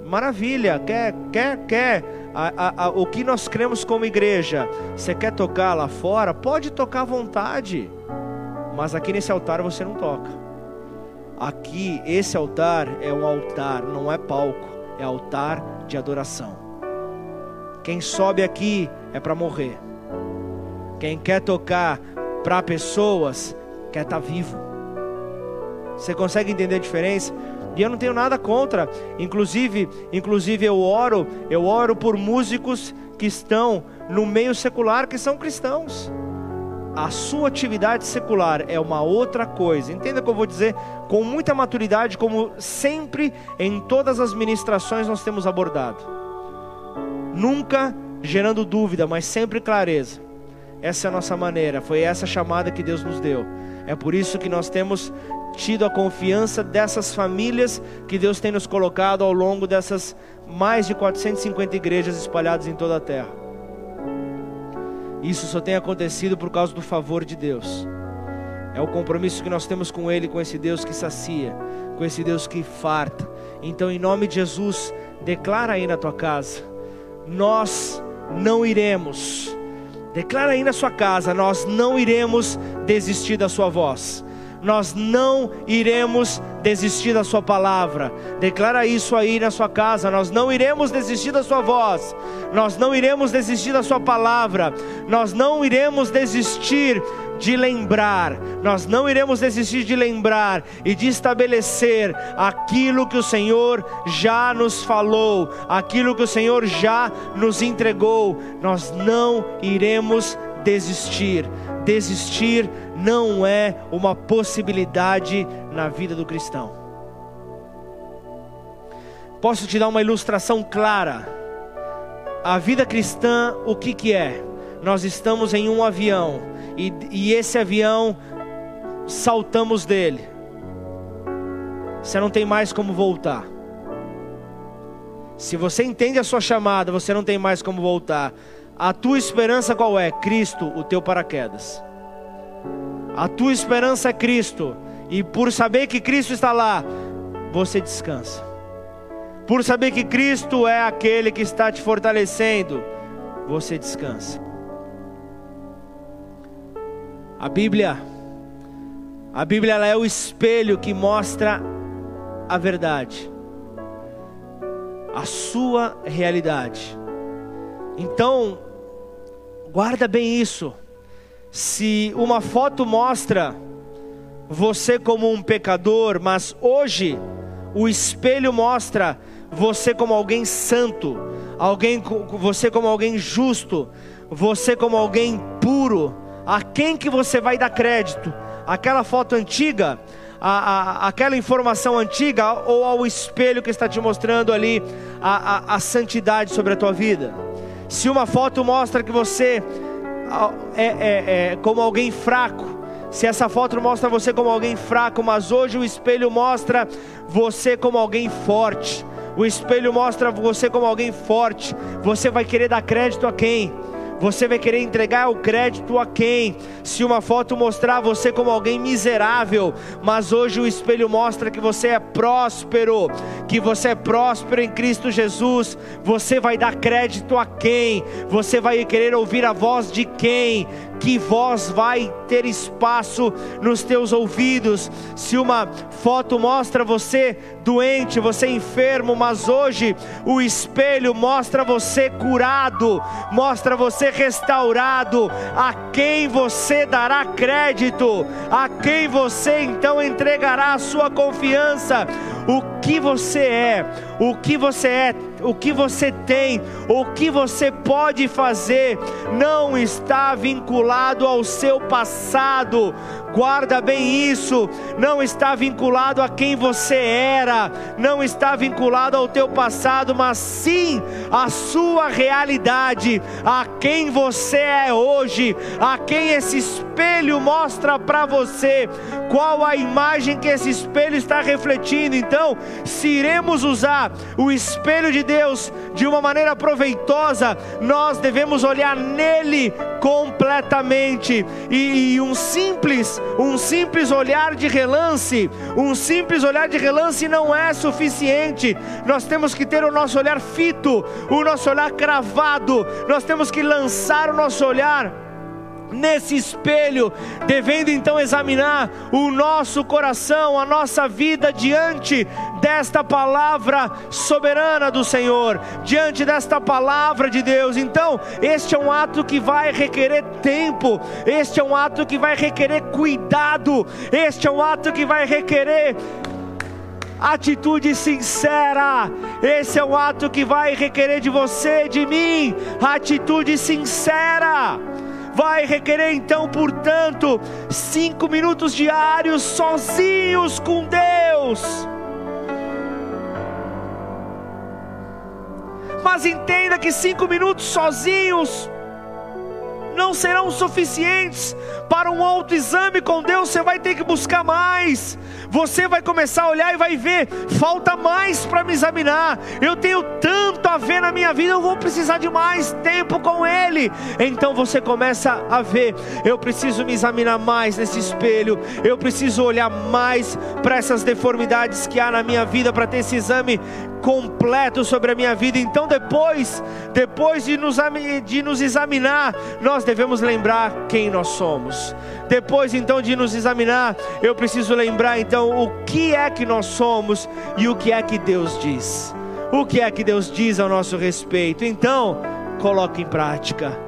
Maravilha, quer, quer, quer a, a, a, o que nós cremos como igreja. Você quer tocar lá fora? Pode tocar à vontade, mas aqui nesse altar você não toca. Aqui, esse altar é um altar, não é palco, é altar de adoração. Quem sobe aqui é para morrer. Quem quer tocar para pessoas quer estar tá vivo. Você consegue entender a diferença? E eu não tenho nada contra. Inclusive, inclusive eu oro, eu oro por músicos que estão no meio secular que são cristãos. A sua atividade secular é uma outra coisa. Entenda o que eu vou dizer com muita maturidade, como sempre em todas as ministrações nós temos abordado. Nunca gerando dúvida, mas sempre clareza. Essa é a nossa maneira, foi essa chamada que Deus nos deu. É por isso que nós temos tido a confiança dessas famílias que Deus tem nos colocado ao longo dessas mais de 450 igrejas espalhadas em toda a terra. Isso só tem acontecido por causa do favor de Deus. É o compromisso que nós temos com Ele, com esse Deus que sacia, com esse Deus que farta. Então, em nome de Jesus, declara aí na tua casa: nós não iremos. Declara aí na sua casa: nós não iremos desistir da sua voz nós não iremos desistir da Sua palavra. Declara isso aí na sua casa. Nós não iremos desistir da Sua voz. Nós não iremos desistir da Sua palavra. Nós não iremos desistir de lembrar, nós não iremos desistir de lembrar e de estabelecer aquilo que o Senhor já nos falou, aquilo que o Senhor já nos entregou, nós não iremos desistir desistir não é uma possibilidade na vida do cristão. Posso te dar uma ilustração clara. A vida cristã, o que, que é? Nós estamos em um avião e, e esse avião saltamos dele. Você não tem mais como voltar. Se você entende a sua chamada, você não tem mais como voltar. A tua esperança qual é? Cristo, o teu paraquedas. A tua esperança é Cristo. E por saber que Cristo está lá, você descansa. Por saber que Cristo é aquele que está te fortalecendo, você descansa. A Bíblia, a Bíblia ela é o espelho que mostra a verdade, a sua realidade. Então, guarda bem isso. Se uma foto mostra você como um pecador, mas hoje o espelho mostra você como alguém santo, alguém você como alguém justo, você como alguém puro, a quem que você vai dar crédito? Aquela foto antiga, a, a, aquela informação antiga ou ao espelho que está te mostrando ali a, a santidade sobre a tua vida? Se uma foto mostra que você é, é, é como alguém fraco, se essa foto mostra você como alguém fraco, mas hoje o espelho mostra você como alguém forte. O espelho mostra você como alguém forte. Você vai querer dar crédito a quem? Você vai querer entregar o crédito a quem? Se uma foto mostrar você como alguém miserável, mas hoje o espelho mostra que você é próspero, que você é próspero em Cristo Jesus, você vai dar crédito a quem? Você vai querer ouvir a voz de quem? Que voz vai ter espaço nos teus ouvidos. Se uma foto mostra você doente, você enfermo, mas hoje o espelho mostra você curado, mostra você restaurado, a quem você dará crédito, a quem você então entregará a sua confiança. O que você é, o que você é, o que você tem, o que você pode fazer, não está vinculado ao seu passado. Guarda bem isso, não está vinculado a quem você era, não está vinculado ao teu passado, mas sim à sua realidade, a quem você é hoje, a quem esse espelho mostra para você, qual a imagem que esse espelho está refletindo. Então, se iremos usar o espelho de Deus de uma maneira proveitosa, nós devemos olhar nele completamente e, e um simples, um simples olhar de relance, um simples olhar de relance não é suficiente. Nós temos que ter o nosso olhar fito, o nosso olhar cravado. Nós temos que lançar o nosso olhar nesse espelho, devendo então examinar o nosso coração, a nossa vida diante desta palavra soberana do Senhor, diante desta palavra de Deus. Então, este é um ato que vai requerer tempo, este é um ato que vai requerer cuidado, este é um ato que vai requerer atitude sincera. Esse é um ato que vai requerer de você, de mim, atitude sincera vai requerer então, portanto, cinco minutos diários sozinhos com Deus. Mas entenda que cinco minutos sozinhos não serão suficientes para um autoexame com Deus, você vai ter que buscar mais. Você vai começar a olhar e vai ver, falta mais para me examinar. Eu tenho tanto a ver na minha vida, eu vou precisar de mais tempo com Ele. Então você começa a ver, eu preciso me examinar mais nesse espelho, eu preciso olhar mais para essas deformidades que há na minha vida para ter esse exame completo sobre a minha vida. Então depois, depois de nos, de nos examinar, nós devemos lembrar quem nós somos. Depois então de nos examinar, eu preciso lembrar então o que é que nós somos e o que é que Deus diz. O que é que Deus diz ao nosso respeito? Então, coloque em prática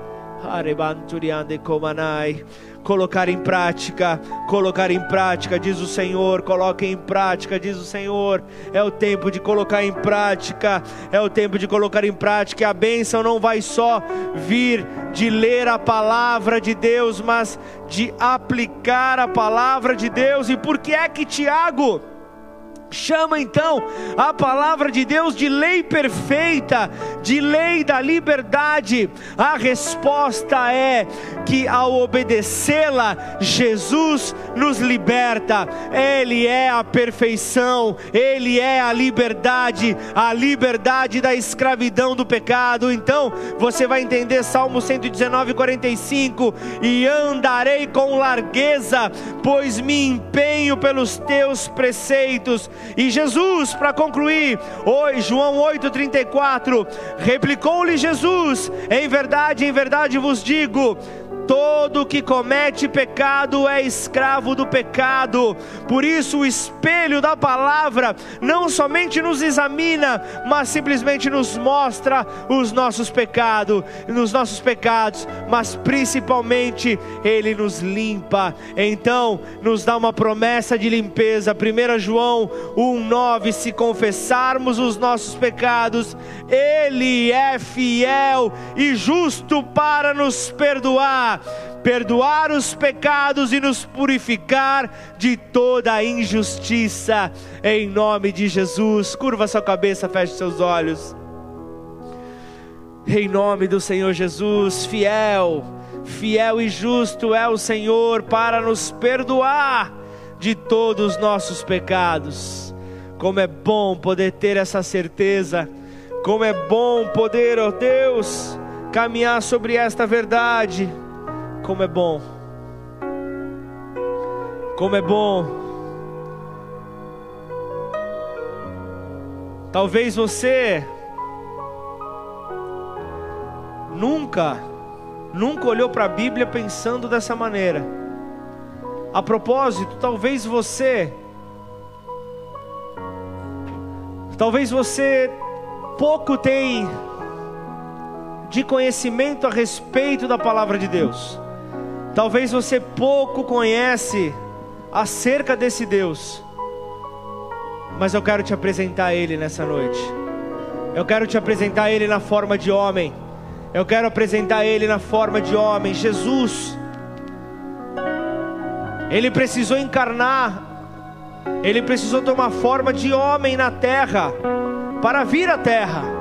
colocar em prática, colocar em prática, diz o Senhor, coloque em prática, diz o Senhor. É o tempo de colocar em prática, é o tempo de colocar em prática. E a bênção não vai só vir de ler a palavra de Deus, mas de aplicar a palavra de Deus. E por que é que Tiago Chama então a palavra de Deus de lei perfeita, de lei da liberdade. A resposta é que ao obedecê-la, Jesus nos liberta. Ele é a perfeição, ele é a liberdade, a liberdade da escravidão do pecado. Então, você vai entender Salmo 119, 45: E andarei com largueza, pois me empenho pelos teus preceitos e Jesus, para concluir, hoje, João 8,34, replicou-lhe Jesus: Em verdade, em verdade vos digo, Todo que comete pecado é escravo do pecado. Por isso, o espelho da palavra não somente nos examina, mas simplesmente nos mostra os nossos pecados, nos nossos pecados, mas principalmente ele nos limpa. Então, nos dá uma promessa de limpeza. 1 João 1:9, se confessarmos os nossos pecados, ele é fiel e justo para nos perdoar perdoar os pecados e nos purificar de toda a injustiça, em nome de Jesus. Curva sua cabeça, feche seus olhos. Em nome do Senhor Jesus, fiel, fiel e justo é o Senhor para nos perdoar de todos os nossos pecados. Como é bom poder ter essa certeza, como é bom poder, ó oh Deus, caminhar sobre esta verdade como é bom. Como é bom. Talvez você nunca, nunca olhou para a Bíblia pensando dessa maneira. A propósito, talvez você, talvez você pouco tem de conhecimento a respeito da palavra de Deus. Talvez você pouco conhece acerca desse Deus, mas eu quero te apresentar Ele nessa noite. Eu quero te apresentar Ele na forma de homem. Eu quero apresentar Ele na forma de homem. Jesus, Ele precisou encarnar, Ele precisou tomar forma de homem na terra, para vir à terra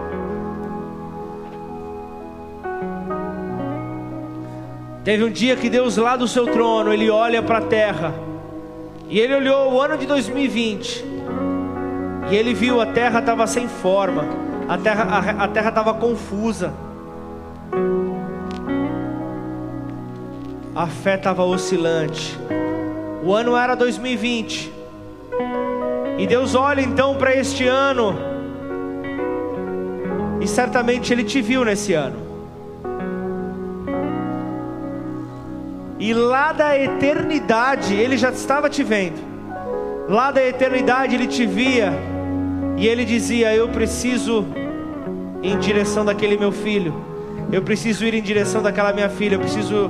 Teve um dia que Deus lá do seu trono, ele olha para a terra. E ele olhou o ano de 2020. E ele viu a terra estava sem forma. A terra a, a terra estava confusa. A fé estava oscilante. O ano era 2020. E Deus olha então para este ano. E certamente ele te viu nesse ano. E lá da eternidade ele já estava te vendo. Lá da eternidade ele te via. E ele dizia: Eu preciso ir em direção daquele meu filho. Eu preciso ir em direção daquela minha filha. Eu preciso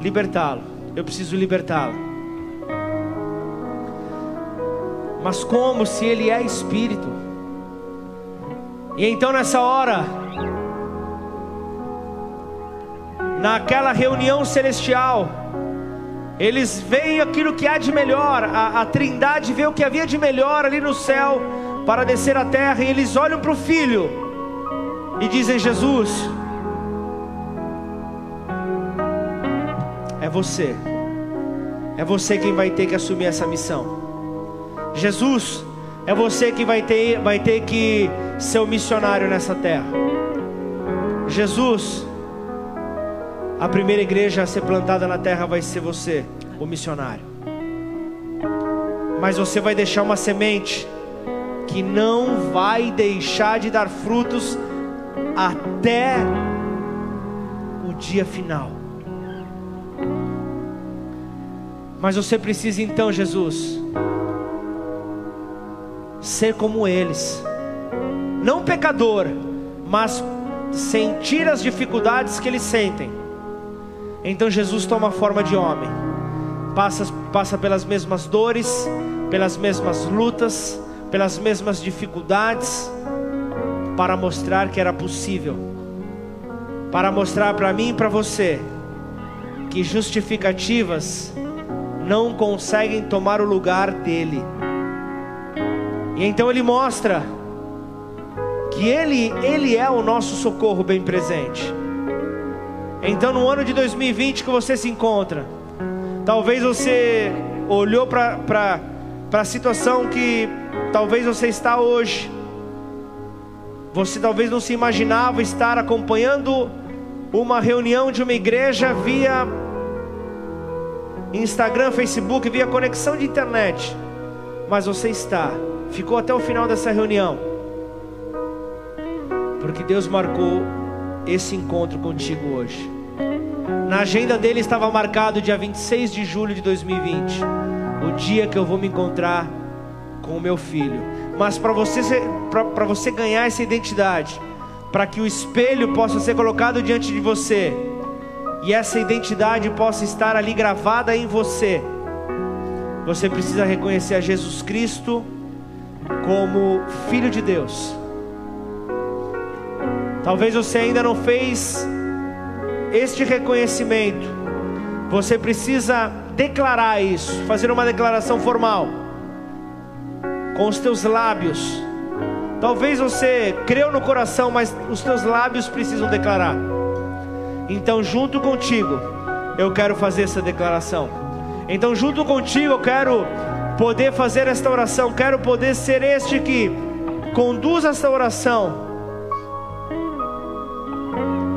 libertá-lo. Eu preciso libertá-lo. Mas como se ele é espírito? E então nessa hora, naquela reunião celestial, eles veem aquilo que há de melhor, a, a trindade vê o que havia de melhor ali no céu para descer à terra, e eles olham para o filho e dizem: Jesus, é você, é você quem vai ter que assumir essa missão. Jesus, é você que vai ter, vai ter que ser o missionário nessa terra. Jesus, a primeira igreja a ser plantada na terra vai ser você, o missionário. Mas você vai deixar uma semente que não vai deixar de dar frutos até o dia final. Mas você precisa então, Jesus, ser como eles, não pecador, mas sentir as dificuldades que eles sentem então Jesus toma a forma de homem, passa, passa pelas mesmas dores, pelas mesmas lutas, pelas mesmas dificuldades, para mostrar que era possível, para mostrar para mim e para você que justificativas não conseguem tomar o lugar dele. E então ele mostra que ele, ele é o nosso socorro bem presente. Então, no ano de 2020 que você se encontra, talvez você olhou para a situação que talvez você está hoje. Você talvez não se imaginava estar acompanhando uma reunião de uma igreja via Instagram, Facebook, via conexão de internet. Mas você está, ficou até o final dessa reunião. Porque Deus marcou esse encontro contigo hoje. Na agenda dele estava marcado dia 26 de julho de 2020, o dia que eu vou me encontrar com o meu filho. Mas para você, você ganhar essa identidade, para que o espelho possa ser colocado diante de você e essa identidade possa estar ali gravada em você, você precisa reconhecer a Jesus Cristo como Filho de Deus. Talvez você ainda não fez este reconhecimento. Você precisa declarar isso, fazer uma declaração formal com os teus lábios. Talvez você creu no coração, mas os teus lábios precisam declarar. Então, junto contigo, eu quero fazer essa declaração. Então, junto contigo, eu quero poder fazer esta oração, quero poder ser este que conduz esta oração,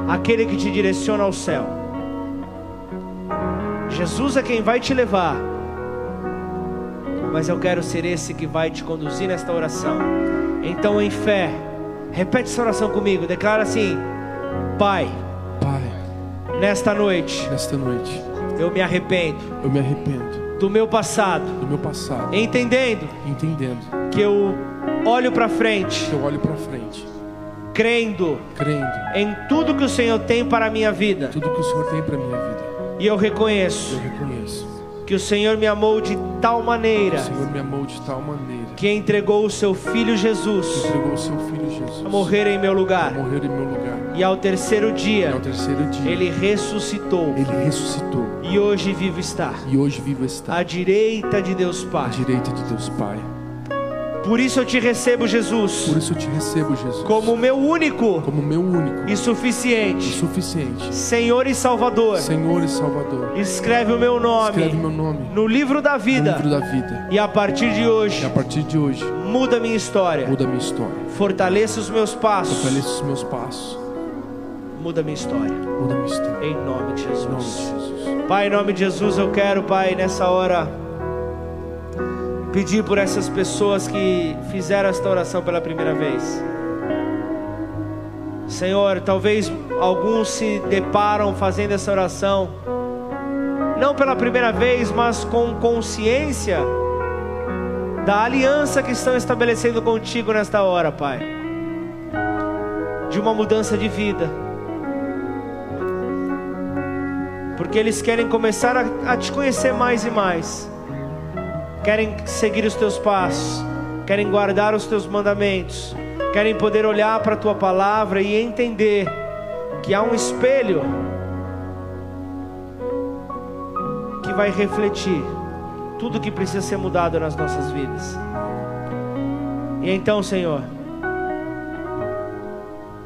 aquele que te direciona ao céu. Jesus é quem vai te levar, mas eu quero ser esse que vai te conduzir nesta oração. Então, em fé, repete essa oração comigo, declara assim: Pai, Pai, nesta noite, nesta noite eu me arrependo. Eu me arrependo do meu passado. Do meu passado. Entendendo. Entendendo que eu olho para frente. Que eu olho para frente. Crendo. Crendo em tudo que o Senhor tem para a minha vida. Tudo que o Senhor tem para minha vida. E eu reconheço. Eu reconheço que o Senhor me amou de tal maneira. O Senhor me amou de tal maneira. Que entregou o seu filho Jesus. Entregou o seu filho Jesus. A morrer em meu lugar. A morrer em meu lugar. E ao terceiro dia. Ao terceiro dia. Ele ressuscitou. Ele ressuscitou. E hoje vivo está. E hoje vivo está. À direita de Deus Pai. À direita de Deus Pai. Por isso eu te recebo, Jesus. Por isso eu te recebo, Jesus. Como meu único. Como meu único. E suficiente. E suficiente. Senhor e Salvador. Senhor e Salvador. Escreve o meu nome. Escreve meu nome. No livro da vida. No livro da vida. E a partir de hoje. E a partir de hoje. Muda minha história. Muda minha história. Fortaleça os meus passos. Fortaleça os meus passos. Muda minha história. Muda minha história. Em nome de Jesus. Em nome de Jesus. Pai, em nome de Jesus, eu quero, Pai, nessa hora pedir por essas pessoas que fizeram esta oração pela primeira vez. Senhor, talvez alguns se deparam fazendo essa oração, não pela primeira vez, mas com consciência da aliança que estão estabelecendo contigo nesta hora, Pai, de uma mudança de vida, porque eles querem começar a, a te conhecer mais e mais querem seguir os teus passos, querem guardar os teus mandamentos, querem poder olhar para a tua palavra e entender que há um espelho que vai refletir tudo que precisa ser mudado nas nossas vidas. E então, Senhor,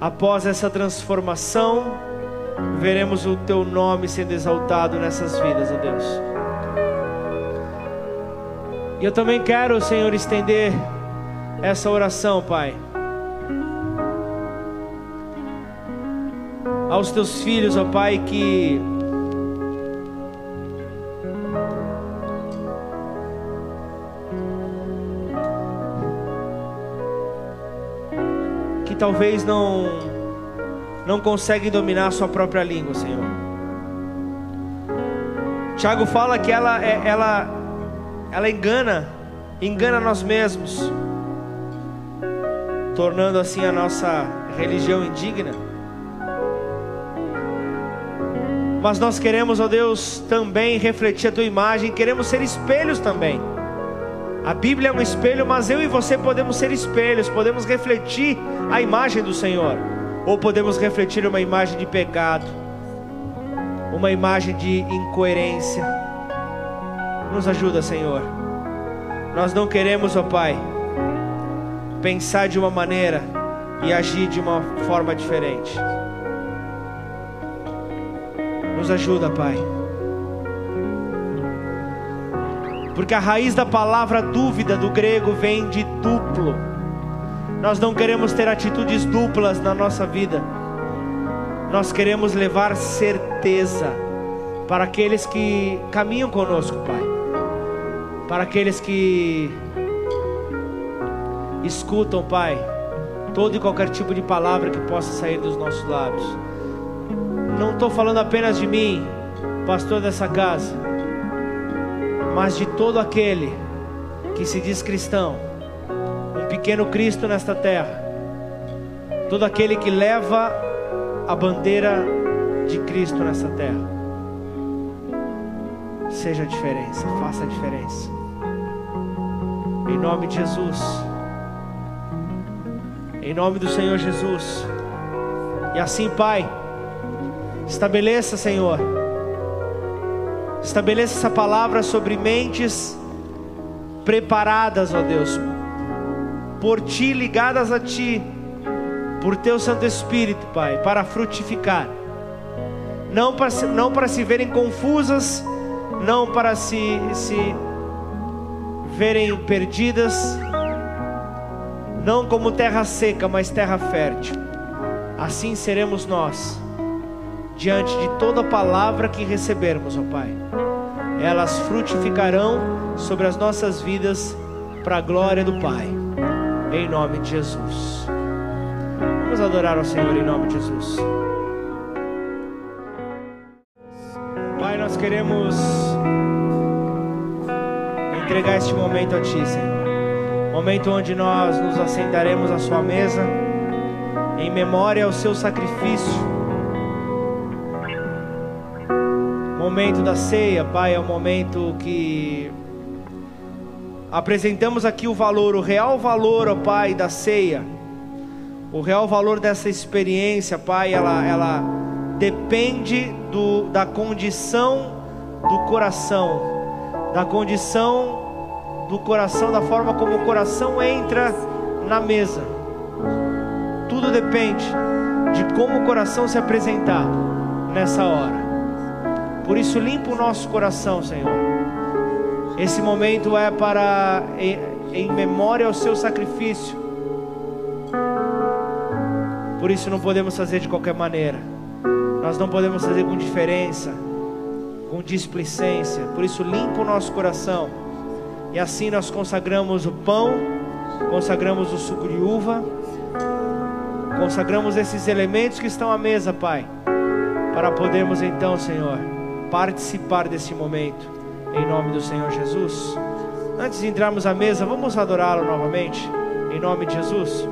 após essa transformação, veremos o teu nome sendo exaltado nessas vidas, ó Deus. E eu também quero, Senhor, estender essa oração, Pai. Aos teus filhos, ó Pai, que que talvez não não conseguem dominar a sua própria língua, Senhor. Tiago fala que ela, é, ela ela engana, engana nós mesmos, tornando assim a nossa religião indigna. Mas nós queremos, ó Deus, também refletir a tua imagem, queremos ser espelhos também. A Bíblia é um espelho, mas eu e você podemos ser espelhos, podemos refletir a imagem do Senhor, ou podemos refletir uma imagem de pecado, uma imagem de incoerência nos ajuda, Senhor. Nós não queremos, ó Pai, pensar de uma maneira e agir de uma forma diferente. Nos ajuda, Pai. Porque a raiz da palavra dúvida do grego vem de duplo. Nós não queremos ter atitudes duplas na nossa vida. Nós queremos levar certeza para aqueles que caminham conosco, Pai para aqueles que escutam, Pai, todo e qualquer tipo de palavra que possa sair dos nossos lábios. não estou falando apenas de mim, pastor dessa casa, mas de todo aquele que se diz cristão, um pequeno Cristo nesta terra, todo aquele que leva a bandeira de Cristo nessa terra. Seja a diferença, faça a diferença. Em nome de Jesus. Em nome do Senhor Jesus. E assim, Pai, estabeleça, Senhor, estabeleça essa palavra sobre mentes preparadas, ó Deus, por Ti, ligadas a Ti, por Teu Santo Espírito, Pai, para frutificar, não para, não para se verem confusas, não para se, se verem perdidas, não como terra seca, mas terra fértil. Assim seremos nós, diante de toda palavra que recebermos, ó Pai. Elas frutificarão sobre as nossas vidas para a glória do Pai, em nome de Jesus. Vamos adorar ao Senhor em nome de Jesus. Pai, nós queremos entregar este momento a Ti, Senhor. Momento onde nós nos assentaremos à Sua mesa, em memória ao Seu sacrifício. Momento da ceia, Pai, é o momento que apresentamos aqui o valor, o real valor, ó Pai, da ceia. O real valor dessa experiência, Pai, ela, ela depende do, da condição do coração, da condição do coração, da forma como o coração entra na mesa. Tudo depende de como o coração se apresentar nessa hora. Por isso, limpa o nosso coração, Senhor. Esse momento é para, em, em memória ao seu sacrifício. Por isso, não podemos fazer de qualquer maneira. Nós não podemos fazer com diferença, com displicência. Por isso, limpa o nosso coração. E assim nós consagramos o pão, consagramos o suco de uva, consagramos esses elementos que estão à mesa, Pai, para podermos então, Senhor, participar desse momento, em nome do Senhor Jesus. Antes de entrarmos à mesa, vamos adorá-lo novamente, em nome de Jesus.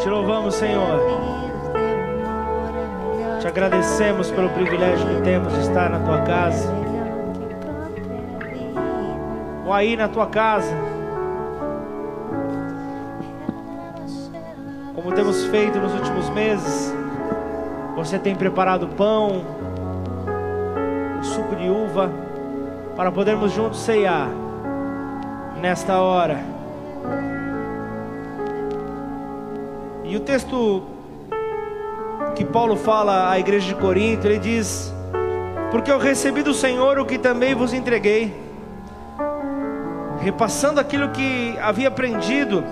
Te louvamos, Senhor. Te agradecemos pelo privilégio que temos de estar na tua casa, ou aí na tua casa, como temos feito nos últimos meses. Você tem preparado pão, o suco de uva, para podermos juntos ceiar nesta hora. E o texto que Paulo fala à igreja de Corinto, ele diz: Porque eu recebi do Senhor o que também vos entreguei, repassando aquilo que havia aprendido,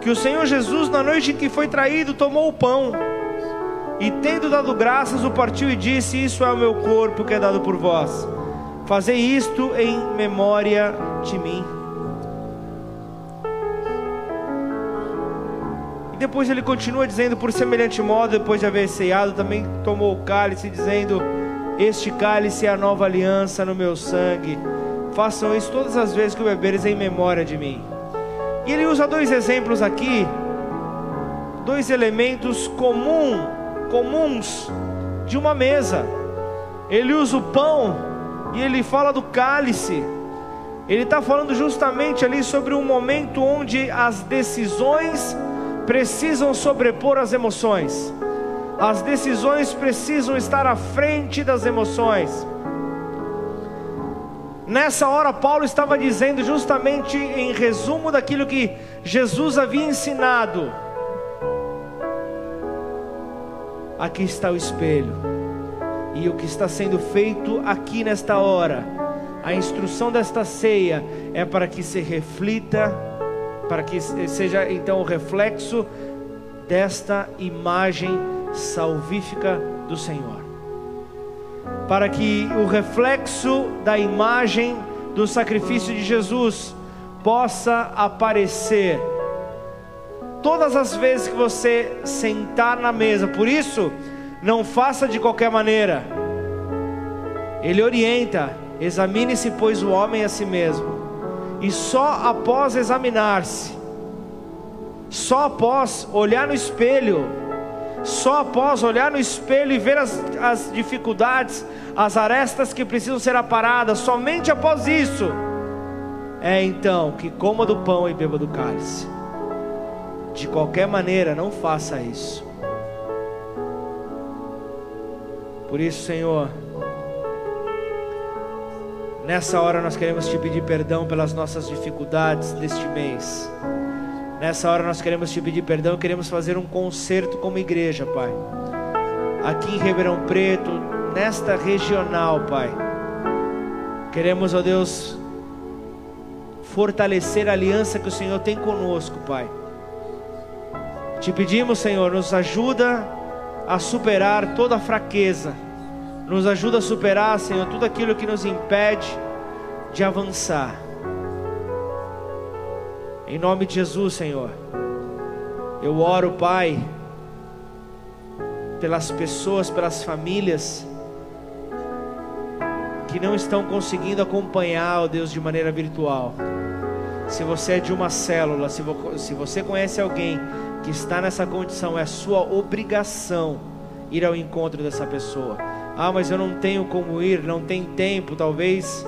que o Senhor Jesus, na noite em que foi traído, tomou o pão e, tendo dado graças, o partiu e disse: Isso é o meu corpo que é dado por vós, fazei isto em memória de mim. E depois ele continua dizendo: Por semelhante modo, depois de haver ceado, também tomou o cálice, dizendo: Este cálice é a nova aliança no meu sangue. Façam isso todas as vezes que o beberes em memória de mim. E ele usa dois exemplos aqui, dois elementos comum, comuns de uma mesa. Ele usa o pão e ele fala do cálice. Ele está falando justamente ali sobre um momento onde as decisões precisam sobrepor as emoções. As decisões precisam estar à frente das emoções. Nessa hora, Paulo estava dizendo justamente em resumo daquilo que Jesus havia ensinado. Aqui está o espelho, e o que está sendo feito aqui nesta hora, a instrução desta ceia é para que se reflita, para que seja então o reflexo desta imagem salvífica do Senhor para que o reflexo da imagem do sacrifício de Jesus possa aparecer todas as vezes que você sentar na mesa. Por isso, não faça de qualquer maneira. Ele orienta: examine-se, pois, o homem a si mesmo, e só após examinar-se, só após olhar no espelho, só após olhar no espelho e ver as, as dificuldades, as arestas que precisam ser aparadas, somente após isso, é então que coma do pão e beba do cálice. De qualquer maneira, não faça isso. Por isso, Senhor, nessa hora nós queremos te pedir perdão pelas nossas dificuldades deste mês. Nessa hora nós queremos te pedir perdão, queremos fazer um concerto como igreja, Pai. Aqui em Ribeirão Preto, nesta regional, Pai. Queremos, ó Deus, fortalecer a aliança que o Senhor tem conosco, Pai. Te pedimos, Senhor, nos ajuda a superar toda a fraqueza, nos ajuda a superar, Senhor, tudo aquilo que nos impede de avançar. Em nome de Jesus, Senhor, eu oro, Pai, pelas pessoas, pelas famílias que não estão conseguindo acompanhar, ó Deus, de maneira virtual. Se você é de uma célula, se, vo se você conhece alguém que está nessa condição, é sua obrigação ir ao encontro dessa pessoa. Ah, mas eu não tenho como ir, não tem tempo, talvez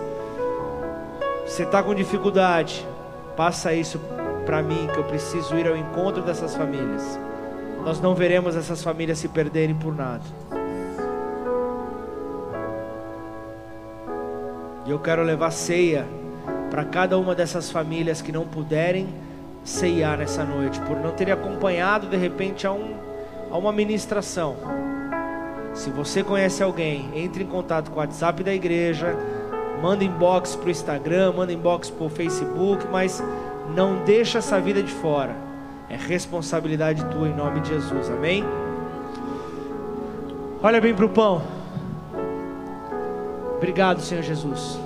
você está com dificuldade. Passa isso para mim, que eu preciso ir ao encontro dessas famílias. Nós não veremos essas famílias se perderem por nada. E eu quero levar ceia para cada uma dessas famílias que não puderem ceiar nessa noite, por não terem acompanhado de repente a, um, a uma ministração. Se você conhece alguém, entre em contato com o WhatsApp da igreja, manda inbox para o Instagram, manda inbox para o Facebook, mas não deixa essa vida de fora. É responsabilidade tua em nome de Jesus, amém? Olha bem para o pão. Obrigado, Senhor Jesus.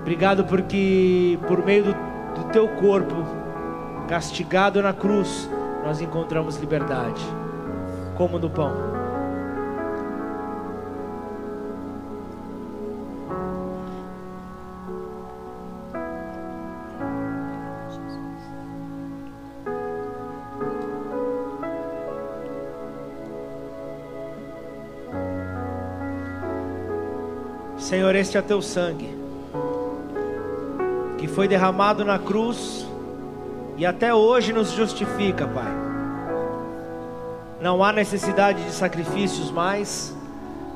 Obrigado porque por meio do, do teu corpo castigado na cruz, nós encontramos liberdade. Como no pão. Senhor, este é teu sangue que foi derramado na cruz e até hoje nos justifica, Pai. Não há necessidade de sacrifícios mais,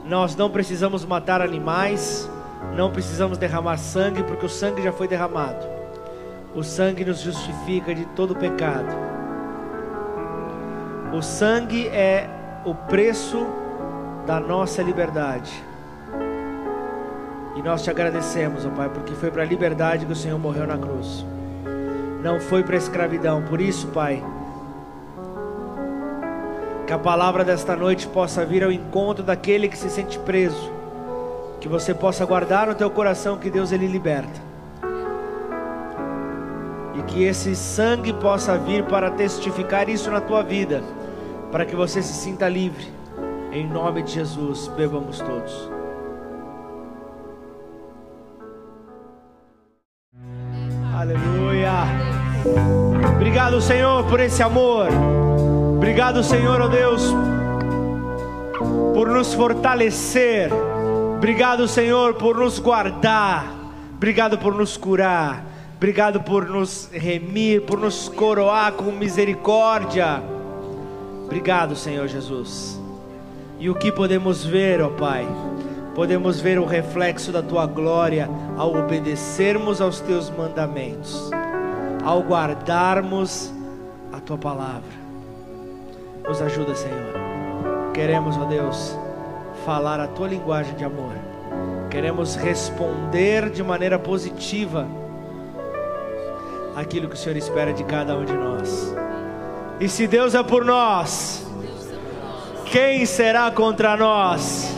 nós não precisamos matar animais, não precisamos derramar sangue, porque o sangue já foi derramado. O sangue nos justifica de todo pecado. O sangue é o preço da nossa liberdade. E nós te agradecemos, ó Pai, porque foi para a liberdade que o Senhor morreu na cruz. Não foi para a escravidão. Por isso, Pai, que a palavra desta noite possa vir ao encontro daquele que se sente preso. Que você possa guardar no teu coração que Deus ele liberta. E que esse sangue possa vir para testificar isso na tua vida, para que você se sinta livre. Em nome de Jesus, bebamos todos. Por esse amor. Obrigado, Senhor, ó oh Deus, por nos fortalecer. Obrigado, Senhor, por nos guardar. Obrigado por nos curar. Obrigado por nos remir, por nos coroar com misericórdia. Obrigado, Senhor Jesus. E o que podemos ver, ó Pai? podemos ver o reflexo da tua glória ao obedecermos aos teus mandamentos, ao guardarmos tua palavra. Nos ajuda, Senhor. Queremos, ó Deus, falar a tua linguagem de amor. Queremos responder de maneira positiva aquilo que o Senhor espera de cada um de nós. E se Deus é por nós, quem será contra nós?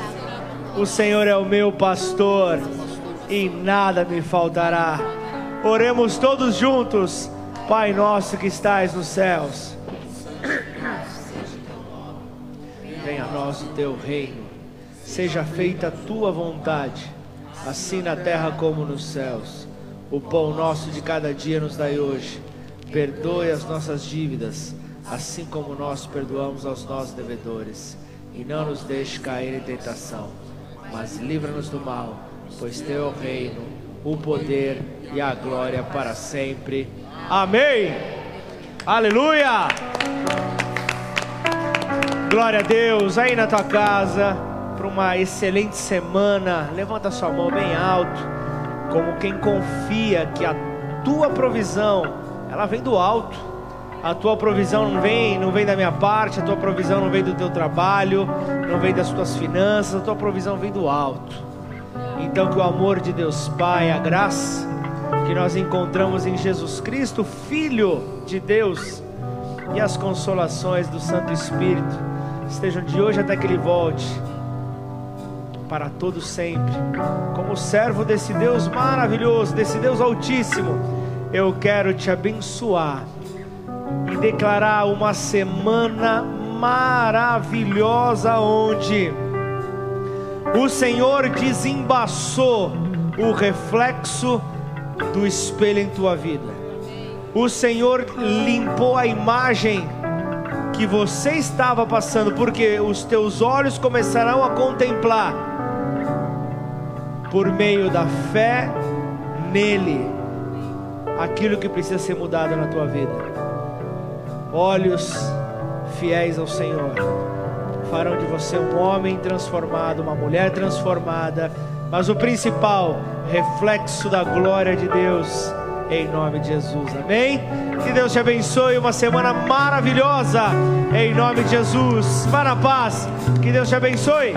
O Senhor é o meu pastor e nada me faltará. Oremos todos juntos, Pai nosso que estais nos céus Venha a nós o teu reino. Seja feita a tua vontade, assim na terra como nos céus. O pão nosso de cada dia nos dai hoje. Perdoe as nossas dívidas, assim como nós perdoamos aos nossos devedores. E não nos deixe cair em tentação, mas livra-nos do mal, pois teu é o reino, o poder e a glória para sempre. Amém. Aleluia. Glória a Deus. Aí na tua casa, para uma excelente semana. Levanta sua mão bem alto, como quem confia que a tua provisão, ela vem do alto. A tua provisão não vem, não vem da minha parte, a tua provisão não vem do teu trabalho, não vem das tuas finanças, a tua provisão vem do alto. Então que o amor de Deus Pai, a graça que nós encontramos em Jesus Cristo, Filho de Deus, e as consolações do Santo Espírito estejam de hoje até que ele volte para todo sempre. Como servo desse Deus maravilhoso, desse Deus altíssimo, eu quero te abençoar e declarar uma semana maravilhosa onde o Senhor desembaçou o reflexo do espelho em tua vida. O Senhor limpou a imagem que você estava passando, porque os teus olhos começarão a contemplar por meio da fé nele aquilo que precisa ser mudado na tua vida. Olhos fiéis ao Senhor farão de você um homem transformado, uma mulher transformada, mas o principal, reflexo da glória de Deus, em nome de Jesus, amém? Que Deus te abençoe, uma semana maravilhosa, em nome de Jesus, vá na paz, que Deus te abençoe.